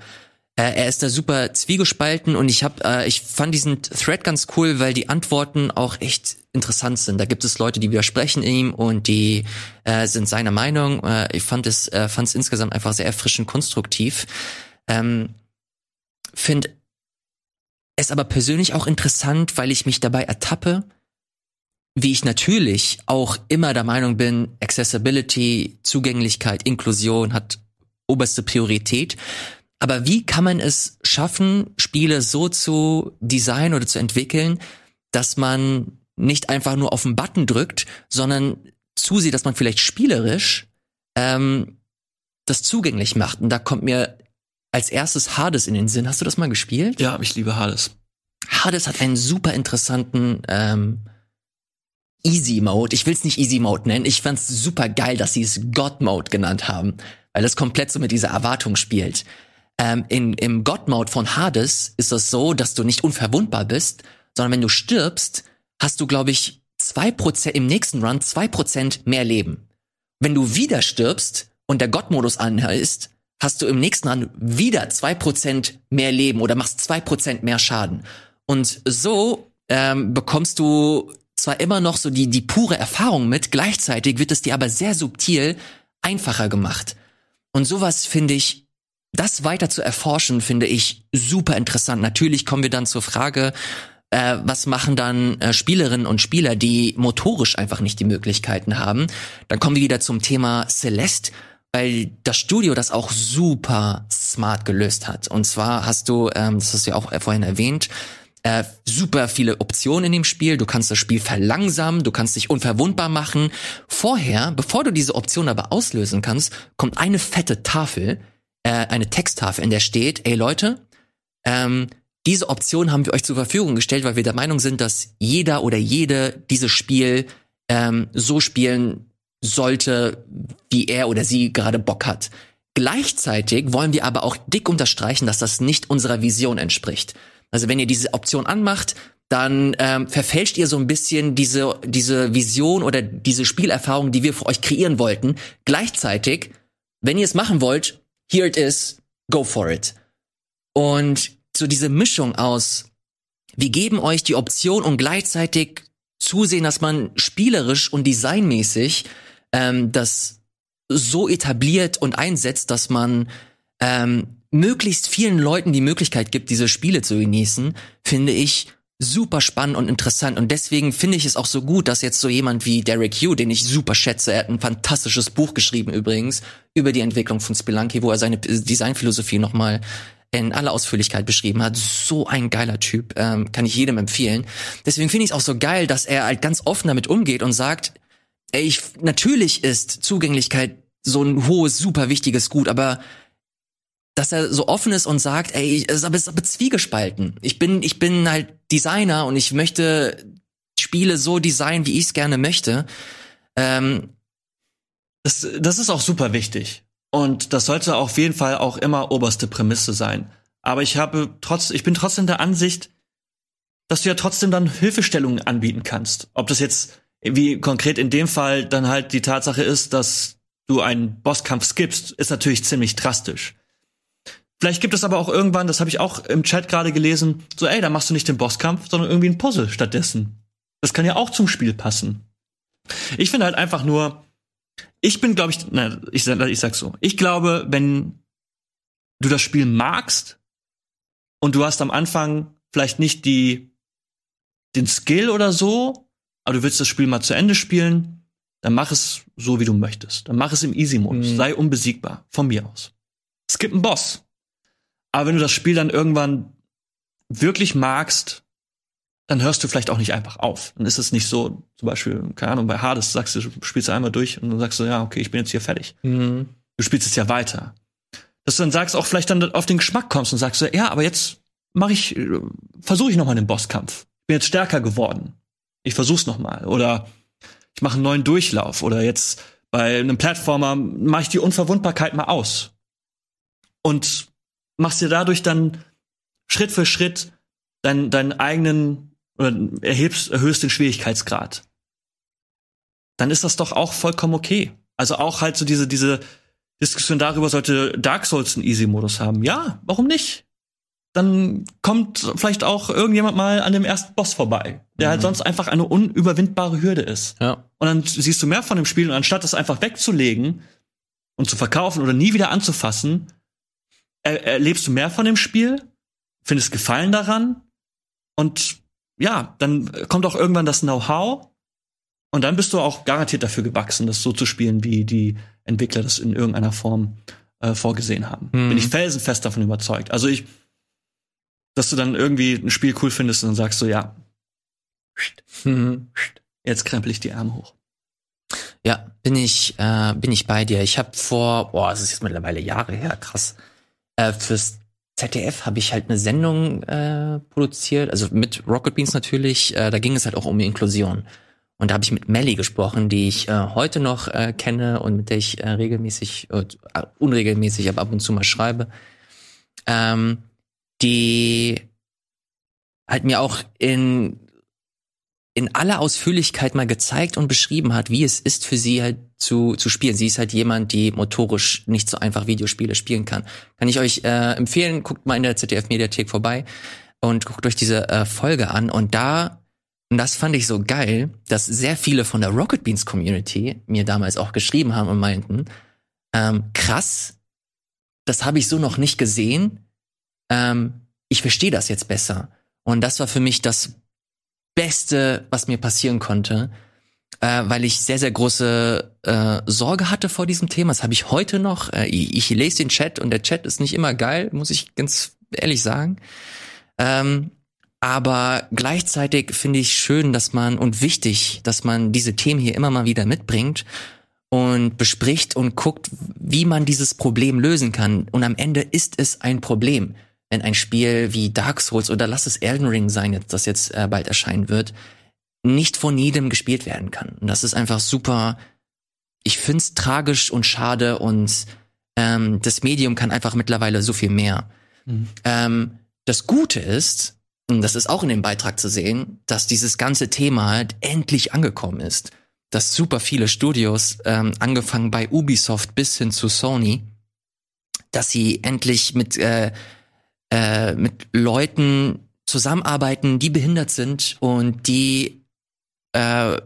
Äh, er ist da super zwiegespalten und ich habe, äh, ich fand diesen Thread ganz cool, weil die Antworten auch echt interessant sind. Da gibt es Leute, die widersprechen ihm und die äh, sind seiner Meinung. Äh, ich fand es, äh, fand es insgesamt einfach sehr erfrischend konstruktiv. Ähm, Finde es aber persönlich auch interessant, weil ich mich dabei ertappe, wie ich natürlich auch immer der Meinung bin, Accessibility, Zugänglichkeit, Inklusion hat oberste Priorität. Aber wie kann man es schaffen, Spiele so zu designen oder zu entwickeln, dass man nicht einfach nur auf den Button drückt, sondern zusieht, dass man vielleicht spielerisch ähm, das zugänglich macht. Und da kommt mir als erstes Hades in den Sinn. Hast du das mal gespielt? Ja, ich liebe Hades. Hades hat einen super interessanten ähm, Easy Mode. Ich will es nicht Easy Mode nennen. Ich fand's super geil, dass sie es God Mode genannt haben, weil es komplett so mit dieser Erwartung spielt. Ähm, in, Im God Mode von Hades ist es so, dass du nicht unverwundbar bist, sondern wenn du stirbst, hast du, glaube ich, zwei Prozent im nächsten Run zwei Prozent mehr Leben. Wenn du wieder stirbst und der God-Modus ist, hast du im nächsten Run wieder zwei Prozent mehr Leben oder machst zwei Prozent mehr Schaden. Und so ähm, bekommst du zwar immer noch so die, die pure Erfahrung mit, gleichzeitig wird es dir aber sehr subtil einfacher gemacht. Und sowas finde ich, das weiter zu erforschen, finde ich super interessant. Natürlich kommen wir dann zur Frage, äh, was machen dann äh, Spielerinnen und Spieler, die motorisch einfach nicht die Möglichkeiten haben. Dann kommen wir wieder zum Thema Celeste, weil das Studio das auch super smart gelöst hat. Und zwar hast du, ähm, das hast du ja auch vorhin erwähnt, äh, super viele Optionen in dem Spiel. Du kannst das Spiel verlangsamen, du kannst dich unverwundbar machen. Vorher, bevor du diese Option aber auslösen kannst, kommt eine fette Tafel, äh, eine Texttafel, in der steht, ey Leute, ähm, diese Option haben wir euch zur Verfügung gestellt, weil wir der Meinung sind, dass jeder oder jede dieses Spiel ähm, so spielen sollte, wie er oder sie gerade Bock hat. Gleichzeitig wollen wir aber auch dick unterstreichen, dass das nicht unserer Vision entspricht. Also wenn ihr diese Option anmacht, dann ähm, verfälscht ihr so ein bisschen diese, diese Vision oder diese Spielerfahrung, die wir für euch kreieren wollten. Gleichzeitig, wenn ihr es machen wollt, here it is, go for it. Und so diese Mischung aus, wir geben euch die Option und gleichzeitig zusehen, dass man spielerisch und designmäßig ähm, das so etabliert und einsetzt, dass man ähm, möglichst vielen Leuten die Möglichkeit gibt, diese Spiele zu genießen, finde ich super spannend und interessant. Und deswegen finde ich es auch so gut, dass jetzt so jemand wie Derek Hugh, den ich super schätze, er hat ein fantastisches Buch geschrieben übrigens über die Entwicklung von Spelunky, wo er seine Designphilosophie nochmal in aller Ausführlichkeit beschrieben hat. So ein geiler Typ, ähm, kann ich jedem empfehlen. Deswegen finde ich es auch so geil, dass er halt ganz offen damit umgeht und sagt, ey, ich, natürlich ist Zugänglichkeit so ein hohes, super wichtiges Gut, aber dass er so offen ist und sagt, ey, aber, es ist aber zwiegespalten. Ich bin, ich bin halt Designer und ich möchte Spiele so designen, wie ich es gerne möchte. Ähm, das, das ist auch super wichtig. Und das sollte auf jeden Fall auch immer oberste Prämisse sein. Aber ich habe trotz, ich bin trotzdem der Ansicht, dass du ja trotzdem dann Hilfestellungen anbieten kannst. Ob das jetzt, wie konkret in dem Fall dann halt die Tatsache ist, dass du einen Bosskampf skippst, ist natürlich ziemlich drastisch. Vielleicht gibt es aber auch irgendwann, das habe ich auch im Chat gerade gelesen, so ey, da machst du nicht den Bosskampf, sondern irgendwie ein Puzzle stattdessen. Das kann ja auch zum Spiel passen. Ich finde halt einfach nur, ich bin, glaube ich, na, ich, ich sag's so. Ich glaube, wenn du das Spiel magst und du hast am Anfang vielleicht nicht die, den Skill oder so, aber du willst das Spiel mal zu Ende spielen, dann mach es so, wie du möchtest. Dann mach es im Easy-Modus. Mhm. Sei unbesiegbar. Von mir aus. Skip einen Boss. Aber wenn du das Spiel dann irgendwann wirklich magst, dann hörst du vielleicht auch nicht einfach auf. Dann ist es nicht so, zum Beispiel, keine Ahnung, bei Hades sagst du, spielst du einmal durch und dann sagst du, ja, okay, ich bin jetzt hier fertig. Mhm. Du spielst es ja weiter. Dass du dann sagst, auch vielleicht dann auf den Geschmack kommst und sagst, ja, aber jetzt mache ich, versuche ich noch mal den Bosskampf. Ich bin jetzt stärker geworden. Ich versuch's noch mal. Oder ich mache einen neuen Durchlauf. Oder jetzt bei einem Plattformer mache ich die Unverwundbarkeit mal aus. Und machst dir dadurch dann Schritt für Schritt deinen, deinen eigenen oder erhebst, erhöhst den Schwierigkeitsgrad. Dann ist das doch auch vollkommen okay. Also auch halt so diese, diese Diskussion darüber, sollte Dark Souls einen Easy-Modus haben. Ja, warum nicht? Dann kommt vielleicht auch irgendjemand mal an dem ersten Boss vorbei, der halt mhm. halt sonst einfach eine unüberwindbare Hürde ist. Ja. Und dann siehst du mehr von dem Spiel und anstatt das einfach wegzulegen und zu verkaufen oder nie wieder anzufassen, er, erlebst du mehr von dem Spiel, findest Gefallen daran und ja, dann kommt auch irgendwann das Know-how und dann bist du auch garantiert dafür gewachsen, das so zu spielen, wie die Entwickler das in irgendeiner Form äh, vorgesehen haben. Mhm. Bin ich felsenfest davon überzeugt. Also ich, dass du dann irgendwie ein Spiel cool findest und dann sagst du, ja, mhm. jetzt krempel ich die Arme hoch. Ja, bin ich, äh, bin ich bei dir. Ich habe vor, boah, es ist jetzt mittlerweile Jahre her, krass äh, fürs ZDF habe ich halt eine Sendung äh, produziert, also mit Rocket Beans natürlich. Äh, da ging es halt auch um Inklusion. Und da habe ich mit Melly gesprochen, die ich äh, heute noch äh, kenne und mit der ich äh, regelmäßig, äh, unregelmäßig, aber ab und zu mal schreibe. Ähm, die halt mir auch in in aller Ausführlichkeit mal gezeigt und beschrieben hat, wie es ist für sie halt zu, zu spielen. Sie ist halt jemand, die motorisch nicht so einfach Videospiele spielen kann. Kann ich euch äh, empfehlen, guckt mal in der ZDF-Mediathek vorbei und guckt euch diese äh, Folge an. Und da, und das fand ich so geil, dass sehr viele von der Rocket Beans Community mir damals auch geschrieben haben und meinten, ähm, krass, das habe ich so noch nicht gesehen. Ähm, ich verstehe das jetzt besser. Und das war für mich das Beste, was mir passieren konnte, äh, weil ich sehr, sehr große äh, Sorge hatte vor diesem Thema. Das habe ich heute noch. Äh, ich, ich, lese den Chat und der Chat ist nicht immer geil, muss ich ganz ehrlich sagen. Ähm, aber gleichzeitig finde ich schön, dass man und wichtig, dass man diese Themen hier immer mal wieder mitbringt und bespricht und guckt, wie man dieses Problem lösen kann. Und am Ende ist es ein Problem wenn ein Spiel wie Dark Souls oder lass es Elden Ring sein, das jetzt äh, bald erscheinen wird, nicht von jedem gespielt werden kann. Und das ist einfach super. Ich find's tragisch und schade und ähm, das Medium kann einfach mittlerweile so viel mehr. Mhm. Ähm, das Gute ist, und das ist auch in dem Beitrag zu sehen, dass dieses ganze Thema halt endlich angekommen ist. Dass super viele Studios, ähm, angefangen bei Ubisoft bis hin zu Sony, dass sie endlich mit, äh, äh, mit Leuten zusammenarbeiten, die behindert sind und die äh,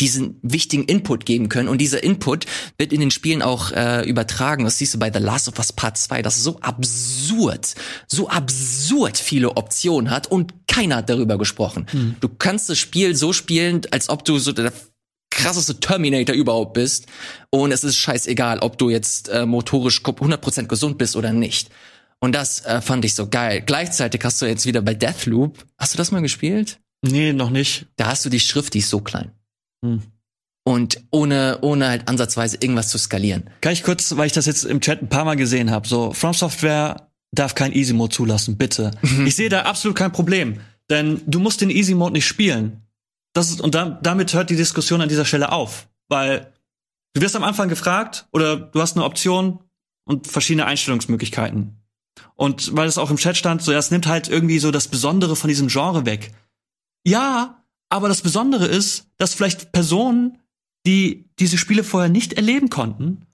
diesen wichtigen Input geben können. Und dieser Input wird in den Spielen auch äh, übertragen. Das siehst du bei The Last of Us Part 2, das so absurd, so absurd viele Optionen hat und keiner hat darüber gesprochen. Mhm. Du kannst das Spiel so spielen, als ob du so der krasseste Terminator überhaupt bist. Und es ist scheißegal, ob du jetzt äh, motorisch 100% gesund bist oder nicht. Und das äh, fand ich so geil. Gleichzeitig hast du jetzt wieder bei Deathloop, hast du das mal gespielt? Nee, noch nicht. Da hast du die Schrift, die ist so klein. Hm. Und ohne, ohne halt ansatzweise irgendwas zu skalieren. Kann ich kurz, weil ich das jetzt im Chat ein paar Mal gesehen habe, so From Software darf kein Easy Mode zulassen, bitte. Mhm. ich sehe da absolut kein Problem, denn du musst den Easy Mode nicht spielen. Das ist, und da, damit hört die Diskussion an dieser Stelle auf, weil du wirst am Anfang gefragt oder du hast eine Option und verschiedene Einstellungsmöglichkeiten. Und weil es auch im Chat stand, so, es nimmt halt irgendwie so das Besondere von diesem Genre weg. Ja, aber das Besondere ist, dass vielleicht Personen, die diese Spiele vorher nicht erleben konnten,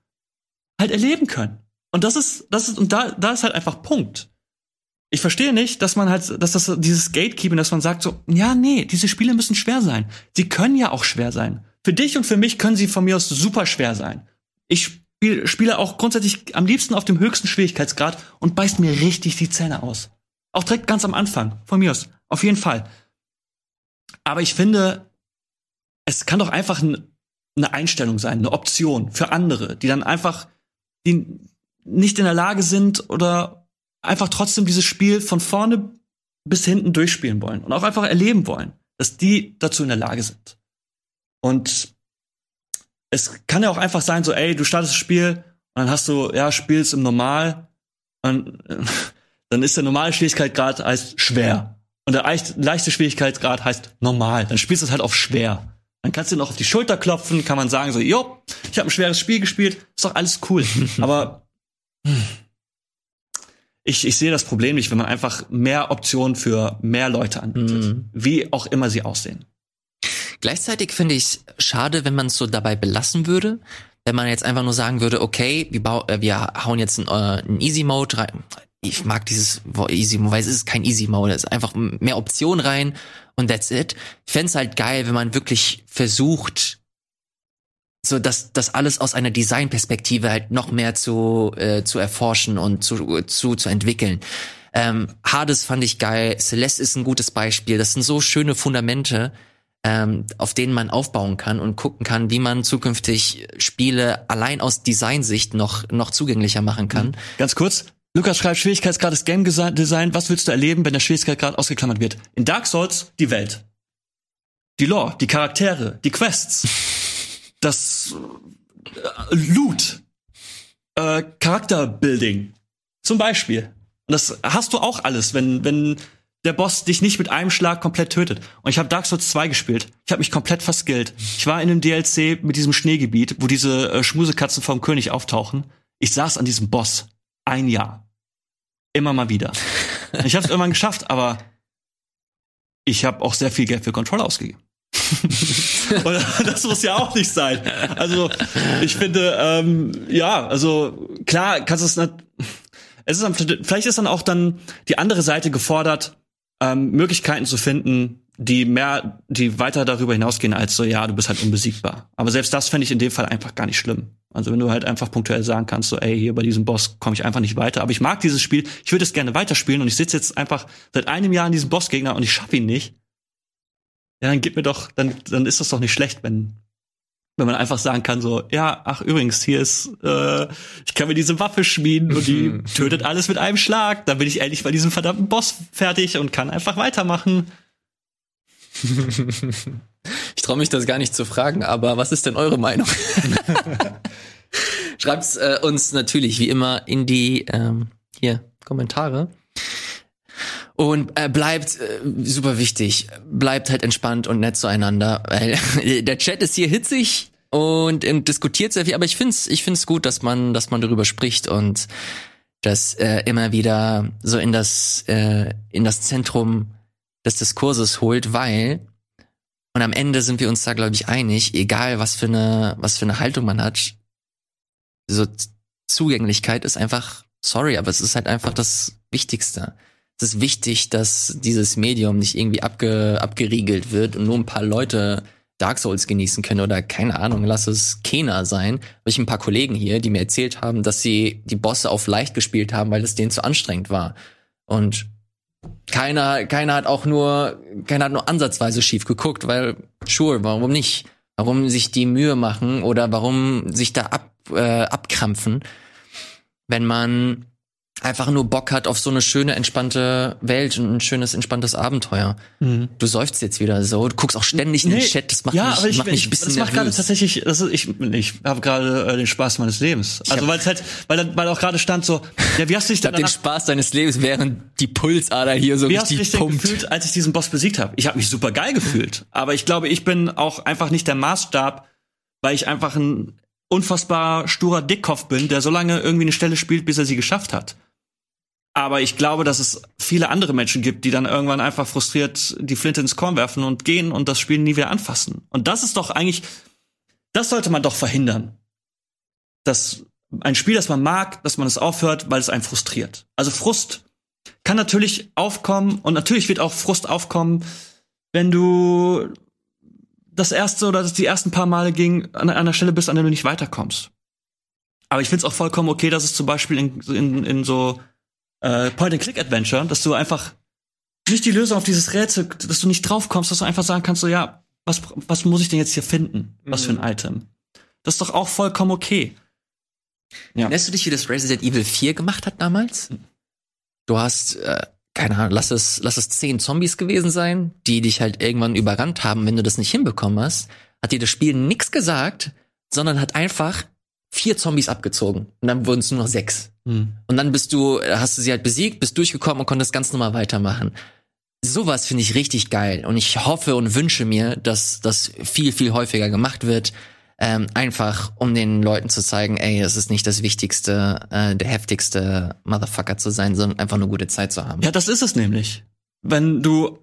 halt erleben können. Und das ist, das ist, und da, da ist halt einfach Punkt. Ich verstehe nicht, dass man halt, dass das dieses Gatekeeping, dass man sagt so, ja, nee, diese Spiele müssen schwer sein. Sie können ja auch schwer sein. Für dich und für mich können sie von mir aus super schwer sein. Ich spiel, spiele auch grundsätzlich am liebsten auf dem höchsten Schwierigkeitsgrad und beißt mir richtig die Zähne aus. Auch direkt ganz am Anfang, von mir aus. Auf jeden Fall. Aber ich finde, es kann doch einfach eine Einstellung sein, eine Option für andere, die dann einfach, die nicht in der Lage sind oder einfach trotzdem dieses Spiel von vorne bis hinten durchspielen wollen und auch einfach erleben wollen, dass die dazu in der Lage sind. Und es kann ja auch einfach sein, so, ey, du startest das Spiel und dann hast du, ja, spielst im Normal und dann ist der normale Schwierigkeitsgrad als schwer. Und der leichte Schwierigkeitsgrad heißt normal. Dann spielst du es halt auf schwer. Dann kannst du noch auf die Schulter klopfen, kann man sagen so, jo, ich habe ein schweres Spiel gespielt, ist doch alles cool. Aber ich, ich sehe das Problem nicht, wenn man einfach mehr Optionen für mehr Leute anbietet, mhm. wie auch immer sie aussehen. Gleichzeitig finde ich schade, wenn man es so dabei belassen würde, wenn man jetzt einfach nur sagen würde, okay, wir, bau, äh, wir hauen jetzt einen, äh, Easy Mode rein, ich mag dieses Easy Mode, weil es ist kein Easy Mode, es ist einfach mehr Optionen rein und that's it. Ich fände halt geil, wenn man wirklich versucht, so dass das alles aus einer Designperspektive halt noch mehr zu äh, zu erforschen und zu zu zu entwickeln. Ähm, Hades fand ich geil, Celeste ist ein gutes Beispiel. Das sind so schöne Fundamente, ähm, auf denen man aufbauen kann und gucken kann, wie man zukünftig Spiele allein aus Designsicht noch noch zugänglicher machen kann. Mhm. Ganz kurz, Lukas schreibt, Schwierigkeitsgrad ist Game Design. Was willst du erleben, wenn der Schwierigkeitsgrad ausgeklammert wird? In Dark Souls die Welt. Die Lore, die Charaktere, die Quests. das äh, Loot. Äh, Charakterbuilding. Zum Beispiel. Und das hast du auch alles, wenn, wenn der Boss dich nicht mit einem Schlag komplett tötet. Und ich habe Dark Souls 2 gespielt. Ich habe mich komplett verskillt. Ich war in einem DLC mit diesem Schneegebiet, wo diese äh, Schmusekatzen vom König auftauchen. Ich saß an diesem Boss ein Jahr. Immer mal wieder. Ich habe es irgendwann geschafft, aber ich habe auch sehr viel Geld für Controller ausgegeben. Und das muss ja auch nicht sein. Also ich finde, ähm, ja, also klar, kannst du es nicht. Es ist dann, vielleicht ist dann auch dann die andere Seite gefordert, ähm, Möglichkeiten zu finden, die mehr, die weiter darüber hinausgehen als so, ja, du bist halt unbesiegbar. Aber selbst das fände ich in dem Fall einfach gar nicht schlimm. Also wenn du halt einfach punktuell sagen kannst, so, ey, hier bei diesem Boss komme ich einfach nicht weiter. Aber ich mag dieses Spiel, ich würde es gerne weiterspielen und ich sitze jetzt einfach seit einem Jahr an diesem Bossgegner und ich schaffe ihn nicht. Ja, dann gib mir doch, dann, dann ist das doch nicht schlecht, wenn, wenn man einfach sagen kann, so, ja, ach übrigens, hier ist, äh, ich kann mir diese Waffe schmieden und die tötet alles mit einem Schlag. Dann bin ich endlich bei diesem verdammten Boss fertig und kann einfach weitermachen. ich traue mich das gar nicht zu fragen, aber was ist denn eure Meinung? Schreibt's äh, uns natürlich wie immer in die ähm, hier Kommentare. Und äh, bleibt äh, super wichtig, bleibt halt entspannt und nett zueinander, weil der Chat ist hier hitzig und, und diskutiert sehr viel, aber ich find's ich find's gut, dass man dass man darüber spricht und das äh, immer wieder so in das äh, in das Zentrum des Diskurses holt, weil und am Ende sind wir uns da glaube ich einig, egal was für eine was für eine Haltung man hat, so Zugänglichkeit ist einfach, sorry, aber es ist halt einfach das Wichtigste. Es ist wichtig, dass dieses Medium nicht irgendwie abge, abgeriegelt wird und nur ein paar Leute Dark Souls genießen können oder keine Ahnung, lass es Kena sein. Habe ich ein paar Kollegen hier, die mir erzählt haben, dass sie die Bosse auf leicht gespielt haben, weil es denen zu anstrengend war. Und keiner, keiner hat auch nur, keiner hat nur ansatzweise schief geguckt, weil, sure, warum nicht? Warum sich die Mühe machen oder warum sich da ab, äh, abkrampfen, wenn man einfach nur Bock hat auf so eine schöne, entspannte Welt und ein schönes, entspanntes Abenteuer. Mhm. Du seufzt jetzt wieder so, du guckst auch ständig in den Chat, das macht ja, mich, aber ich, macht mich ein bisschen Das macht gerade tatsächlich, das ist, ich, ich habe gerade äh, den Spaß meines Lebens. Also weil es halt, weil, weil auch gerade stand so, ja, wie hast du dich denn den Spaß deines Lebens, während die Pulsader hier so wie richtig hast du dich pumpt. gefühlt, als ich diesen Boss besiegt habe? Ich habe mich super geil gefühlt, aber ich glaube, ich bin auch einfach nicht der Maßstab, weil ich einfach ein unfassbar sturer Dickkopf bin, der so lange irgendwie eine Stelle spielt, bis er sie geschafft hat. Aber ich glaube, dass es viele andere Menschen gibt, die dann irgendwann einfach frustriert die Flinte ins Korn werfen und gehen und das Spiel nie wieder anfassen. Und das ist doch eigentlich, das sollte man doch verhindern. Dass ein Spiel, das man mag, dass man es aufhört, weil es einen frustriert. Also Frust kann natürlich aufkommen und natürlich wird auch Frust aufkommen, wenn du das erste oder die ersten paar Male ging an einer Stelle bist, an der du nicht weiterkommst. Aber ich finde es auch vollkommen okay, dass es zum Beispiel in, in, in so äh, Point-and-Click-Adventure, dass du einfach nicht die Lösung auf dieses Rätsel, dass du nicht draufkommst, dass du einfach sagen kannst, so ja, was, was muss ich denn jetzt hier finden? Was für ein mhm. Item? Das ist doch auch vollkommen okay. Ja. Erinnerst du dich, wie das Resident Evil 4 gemacht hat damals? Du hast, äh, keine Ahnung, lass es, lass es zehn Zombies gewesen sein, die dich halt irgendwann überrannt haben, wenn du das nicht hinbekommen hast. Hat dir das Spiel nix gesagt, sondern hat einfach vier Zombies abgezogen. Und dann wurden es nur noch sechs. Mhm. Und dann bist du, hast du sie halt besiegt, bist durchgekommen und konntest ganz normal weitermachen. Sowas finde ich richtig geil. Und ich hoffe und wünsche mir, dass das viel, viel häufiger gemacht wird. Ähm, einfach, um den Leuten zu zeigen, ey, es ist nicht das Wichtigste, äh, der heftigste Motherfucker zu sein, sondern einfach eine gute Zeit zu haben. Ja, das ist es nämlich. Wenn du,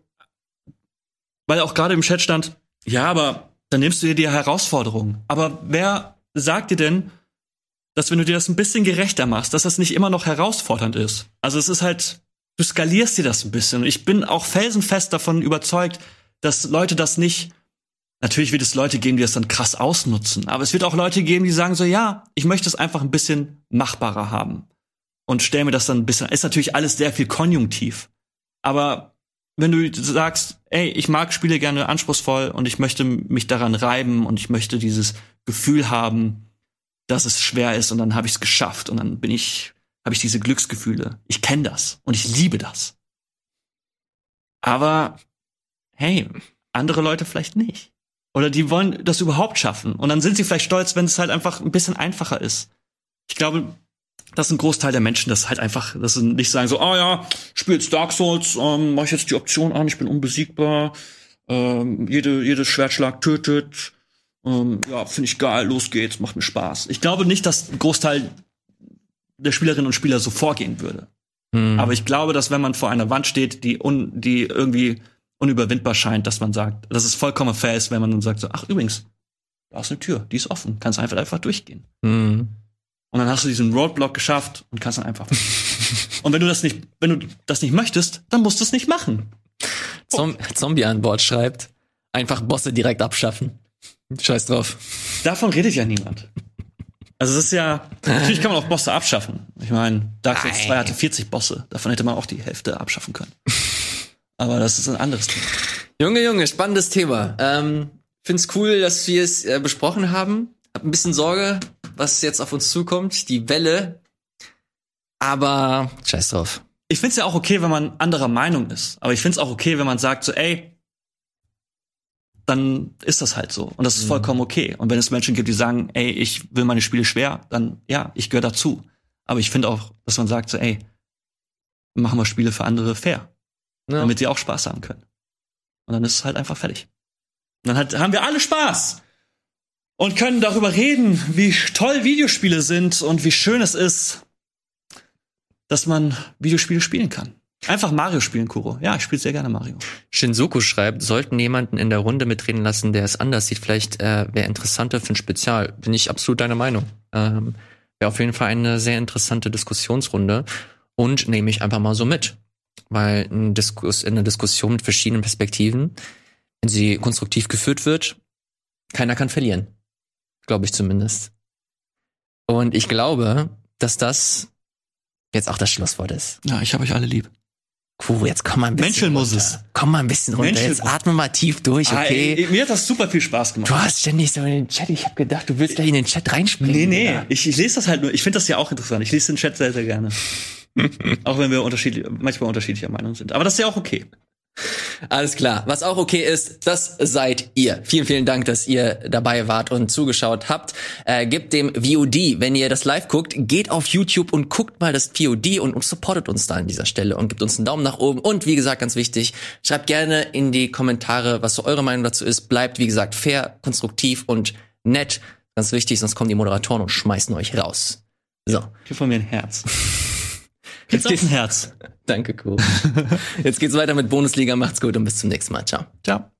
weil auch gerade im Chat stand, ja, aber dann nimmst du dir die Herausforderung. Aber wer sagt dir denn, dass wenn du dir das ein bisschen gerechter machst, dass das nicht immer noch herausfordernd ist. Also es ist halt, du skalierst dir das ein bisschen. Und ich bin auch felsenfest davon überzeugt, dass Leute das nicht, natürlich wird es Leute geben, die das dann krass ausnutzen, aber es wird auch Leute geben, die sagen so, ja, ich möchte es einfach ein bisschen machbarer haben. Und stell mir das dann ein bisschen, ist natürlich alles sehr viel konjunktiv. Aber wenn du sagst, ey, ich mag Spiele gerne anspruchsvoll und ich möchte mich daran reiben und ich möchte dieses Gefühl haben, dass es schwer ist und dann habe ich es geschafft und dann bin ich, habe ich diese Glücksgefühle. Ich kenne das und ich liebe das. Aber hey, andere Leute vielleicht nicht. Oder die wollen das überhaupt schaffen. Und dann sind sie vielleicht stolz, wenn es halt einfach ein bisschen einfacher ist. Ich glaube, dass ein Großteil der Menschen das halt einfach, dass sie nicht sagen so, ah oh ja, spielst Dark Souls, ähm, mach ich jetzt die Option an, ich bin unbesiegbar, ähm, jede, jedes Schwertschlag tötet, ähm, ja, finde ich geil, los geht's, macht mir Spaß. Ich glaube nicht, dass ein Großteil der Spielerinnen und Spieler so vorgehen würde. Mhm. Aber ich glaube, dass wenn man vor einer Wand steht, die, un, die irgendwie unüberwindbar scheint, dass man sagt, dass es vollkommen fair ist, wenn man dann sagt so, ach übrigens, da ist eine Tür, die ist offen, kannst einfach einfach durchgehen. Mhm. Und dann hast du diesen Roadblock geschafft und kannst dann einfach. und wenn du das nicht, wenn du das nicht möchtest, dann musst du es nicht machen. Zom Zombie an Bord schreibt, einfach Bosse direkt abschaffen. Scheiß drauf. Davon redet ja niemand. Also es ist ja, natürlich kann man auch Bosse abschaffen. Ich meine, Dark Souls 2 hatte 40 Bosse. Davon hätte man auch die Hälfte abschaffen können. Aber das ist ein anderes Thema. Junge, Junge, spannendes Thema. Ähm, find's cool, dass wir es äh, besprochen haben. Hab ein bisschen Sorge, was jetzt auf uns zukommt. Die Welle. Aber scheiß drauf. Ich find's ja auch okay, wenn man anderer Meinung ist. Aber ich find's auch okay, wenn man sagt so, ey, dann ist das halt so. Und das ist mhm. vollkommen okay. Und wenn es Menschen gibt, die sagen, ey, ich will meine Spiele schwer, dann ja, ich gehöre dazu. Aber ich finde auch, dass man sagt so, ey, machen wir Spiele für andere fair. Ja. Damit sie auch Spaß haben können. Und dann ist es halt einfach fertig. Und dann halt, haben wir alle Spaß. Und können darüber reden, wie toll Videospiele sind und wie schön es ist, dass man Videospiele spielen kann. Einfach Mario spielen, Kuro. Ja, ich spiele sehr gerne Mario. Shinsoku schreibt, sollten jemanden in der Runde mitreden lassen, der es anders sieht. Vielleicht äh, wäre interessanter für ein Spezial. Bin ich absolut deiner Meinung. Ähm, wäre auf jeden Fall eine sehr interessante Diskussionsrunde und nehme ich einfach mal so mit. Weil ein Diskus, eine Diskussion mit verschiedenen Perspektiven, wenn sie konstruktiv geführt wird, keiner kann verlieren. Glaube ich zumindest. Und ich glaube, dass das jetzt auch das Schlusswort ist. Ja, ich habe euch alle lieb. Cool, jetzt komm mal ein bisschen Menscheln muss es. Komm mal ein bisschen runter. Menscheln Jetzt atme mal tief durch, Ah, okay? ey, mir hat das super viel Spaß gemacht. du hast ständig so in den Chat. Ich habe gedacht, du willst gleich in den Chat reinspringen. Nee, nee, ich, ich lese das halt nur. Ich finde das ja auch interessant. Ich lese den Chat sehr, sehr gerne. auch wenn wir unterschiedlich, manchmal unterschiedlicher Meinung sind. Aber das ist ja auch okay. Alles klar. Was auch okay ist, das seid ihr. Vielen, vielen Dank, dass ihr dabei wart und zugeschaut habt. Äh, gebt dem VOD, wenn ihr das live guckt, geht auf YouTube und guckt mal das VOD und, und supportet uns da an dieser Stelle und gebt uns einen Daumen nach oben. Und wie gesagt, ganz wichtig, schreibt gerne in die Kommentare, was so eure Meinung dazu ist. Bleibt, wie gesagt, fair, konstruktiv und nett. Ganz wichtig, sonst kommen die Moderatoren und schmeißen euch raus. So. Hier von mir ein Herz. Geht's ein Herz. Danke, Cool. Jetzt geht's weiter mit Bundesliga. Macht's gut und bis zum nächsten Mal. Ciao. Ciao.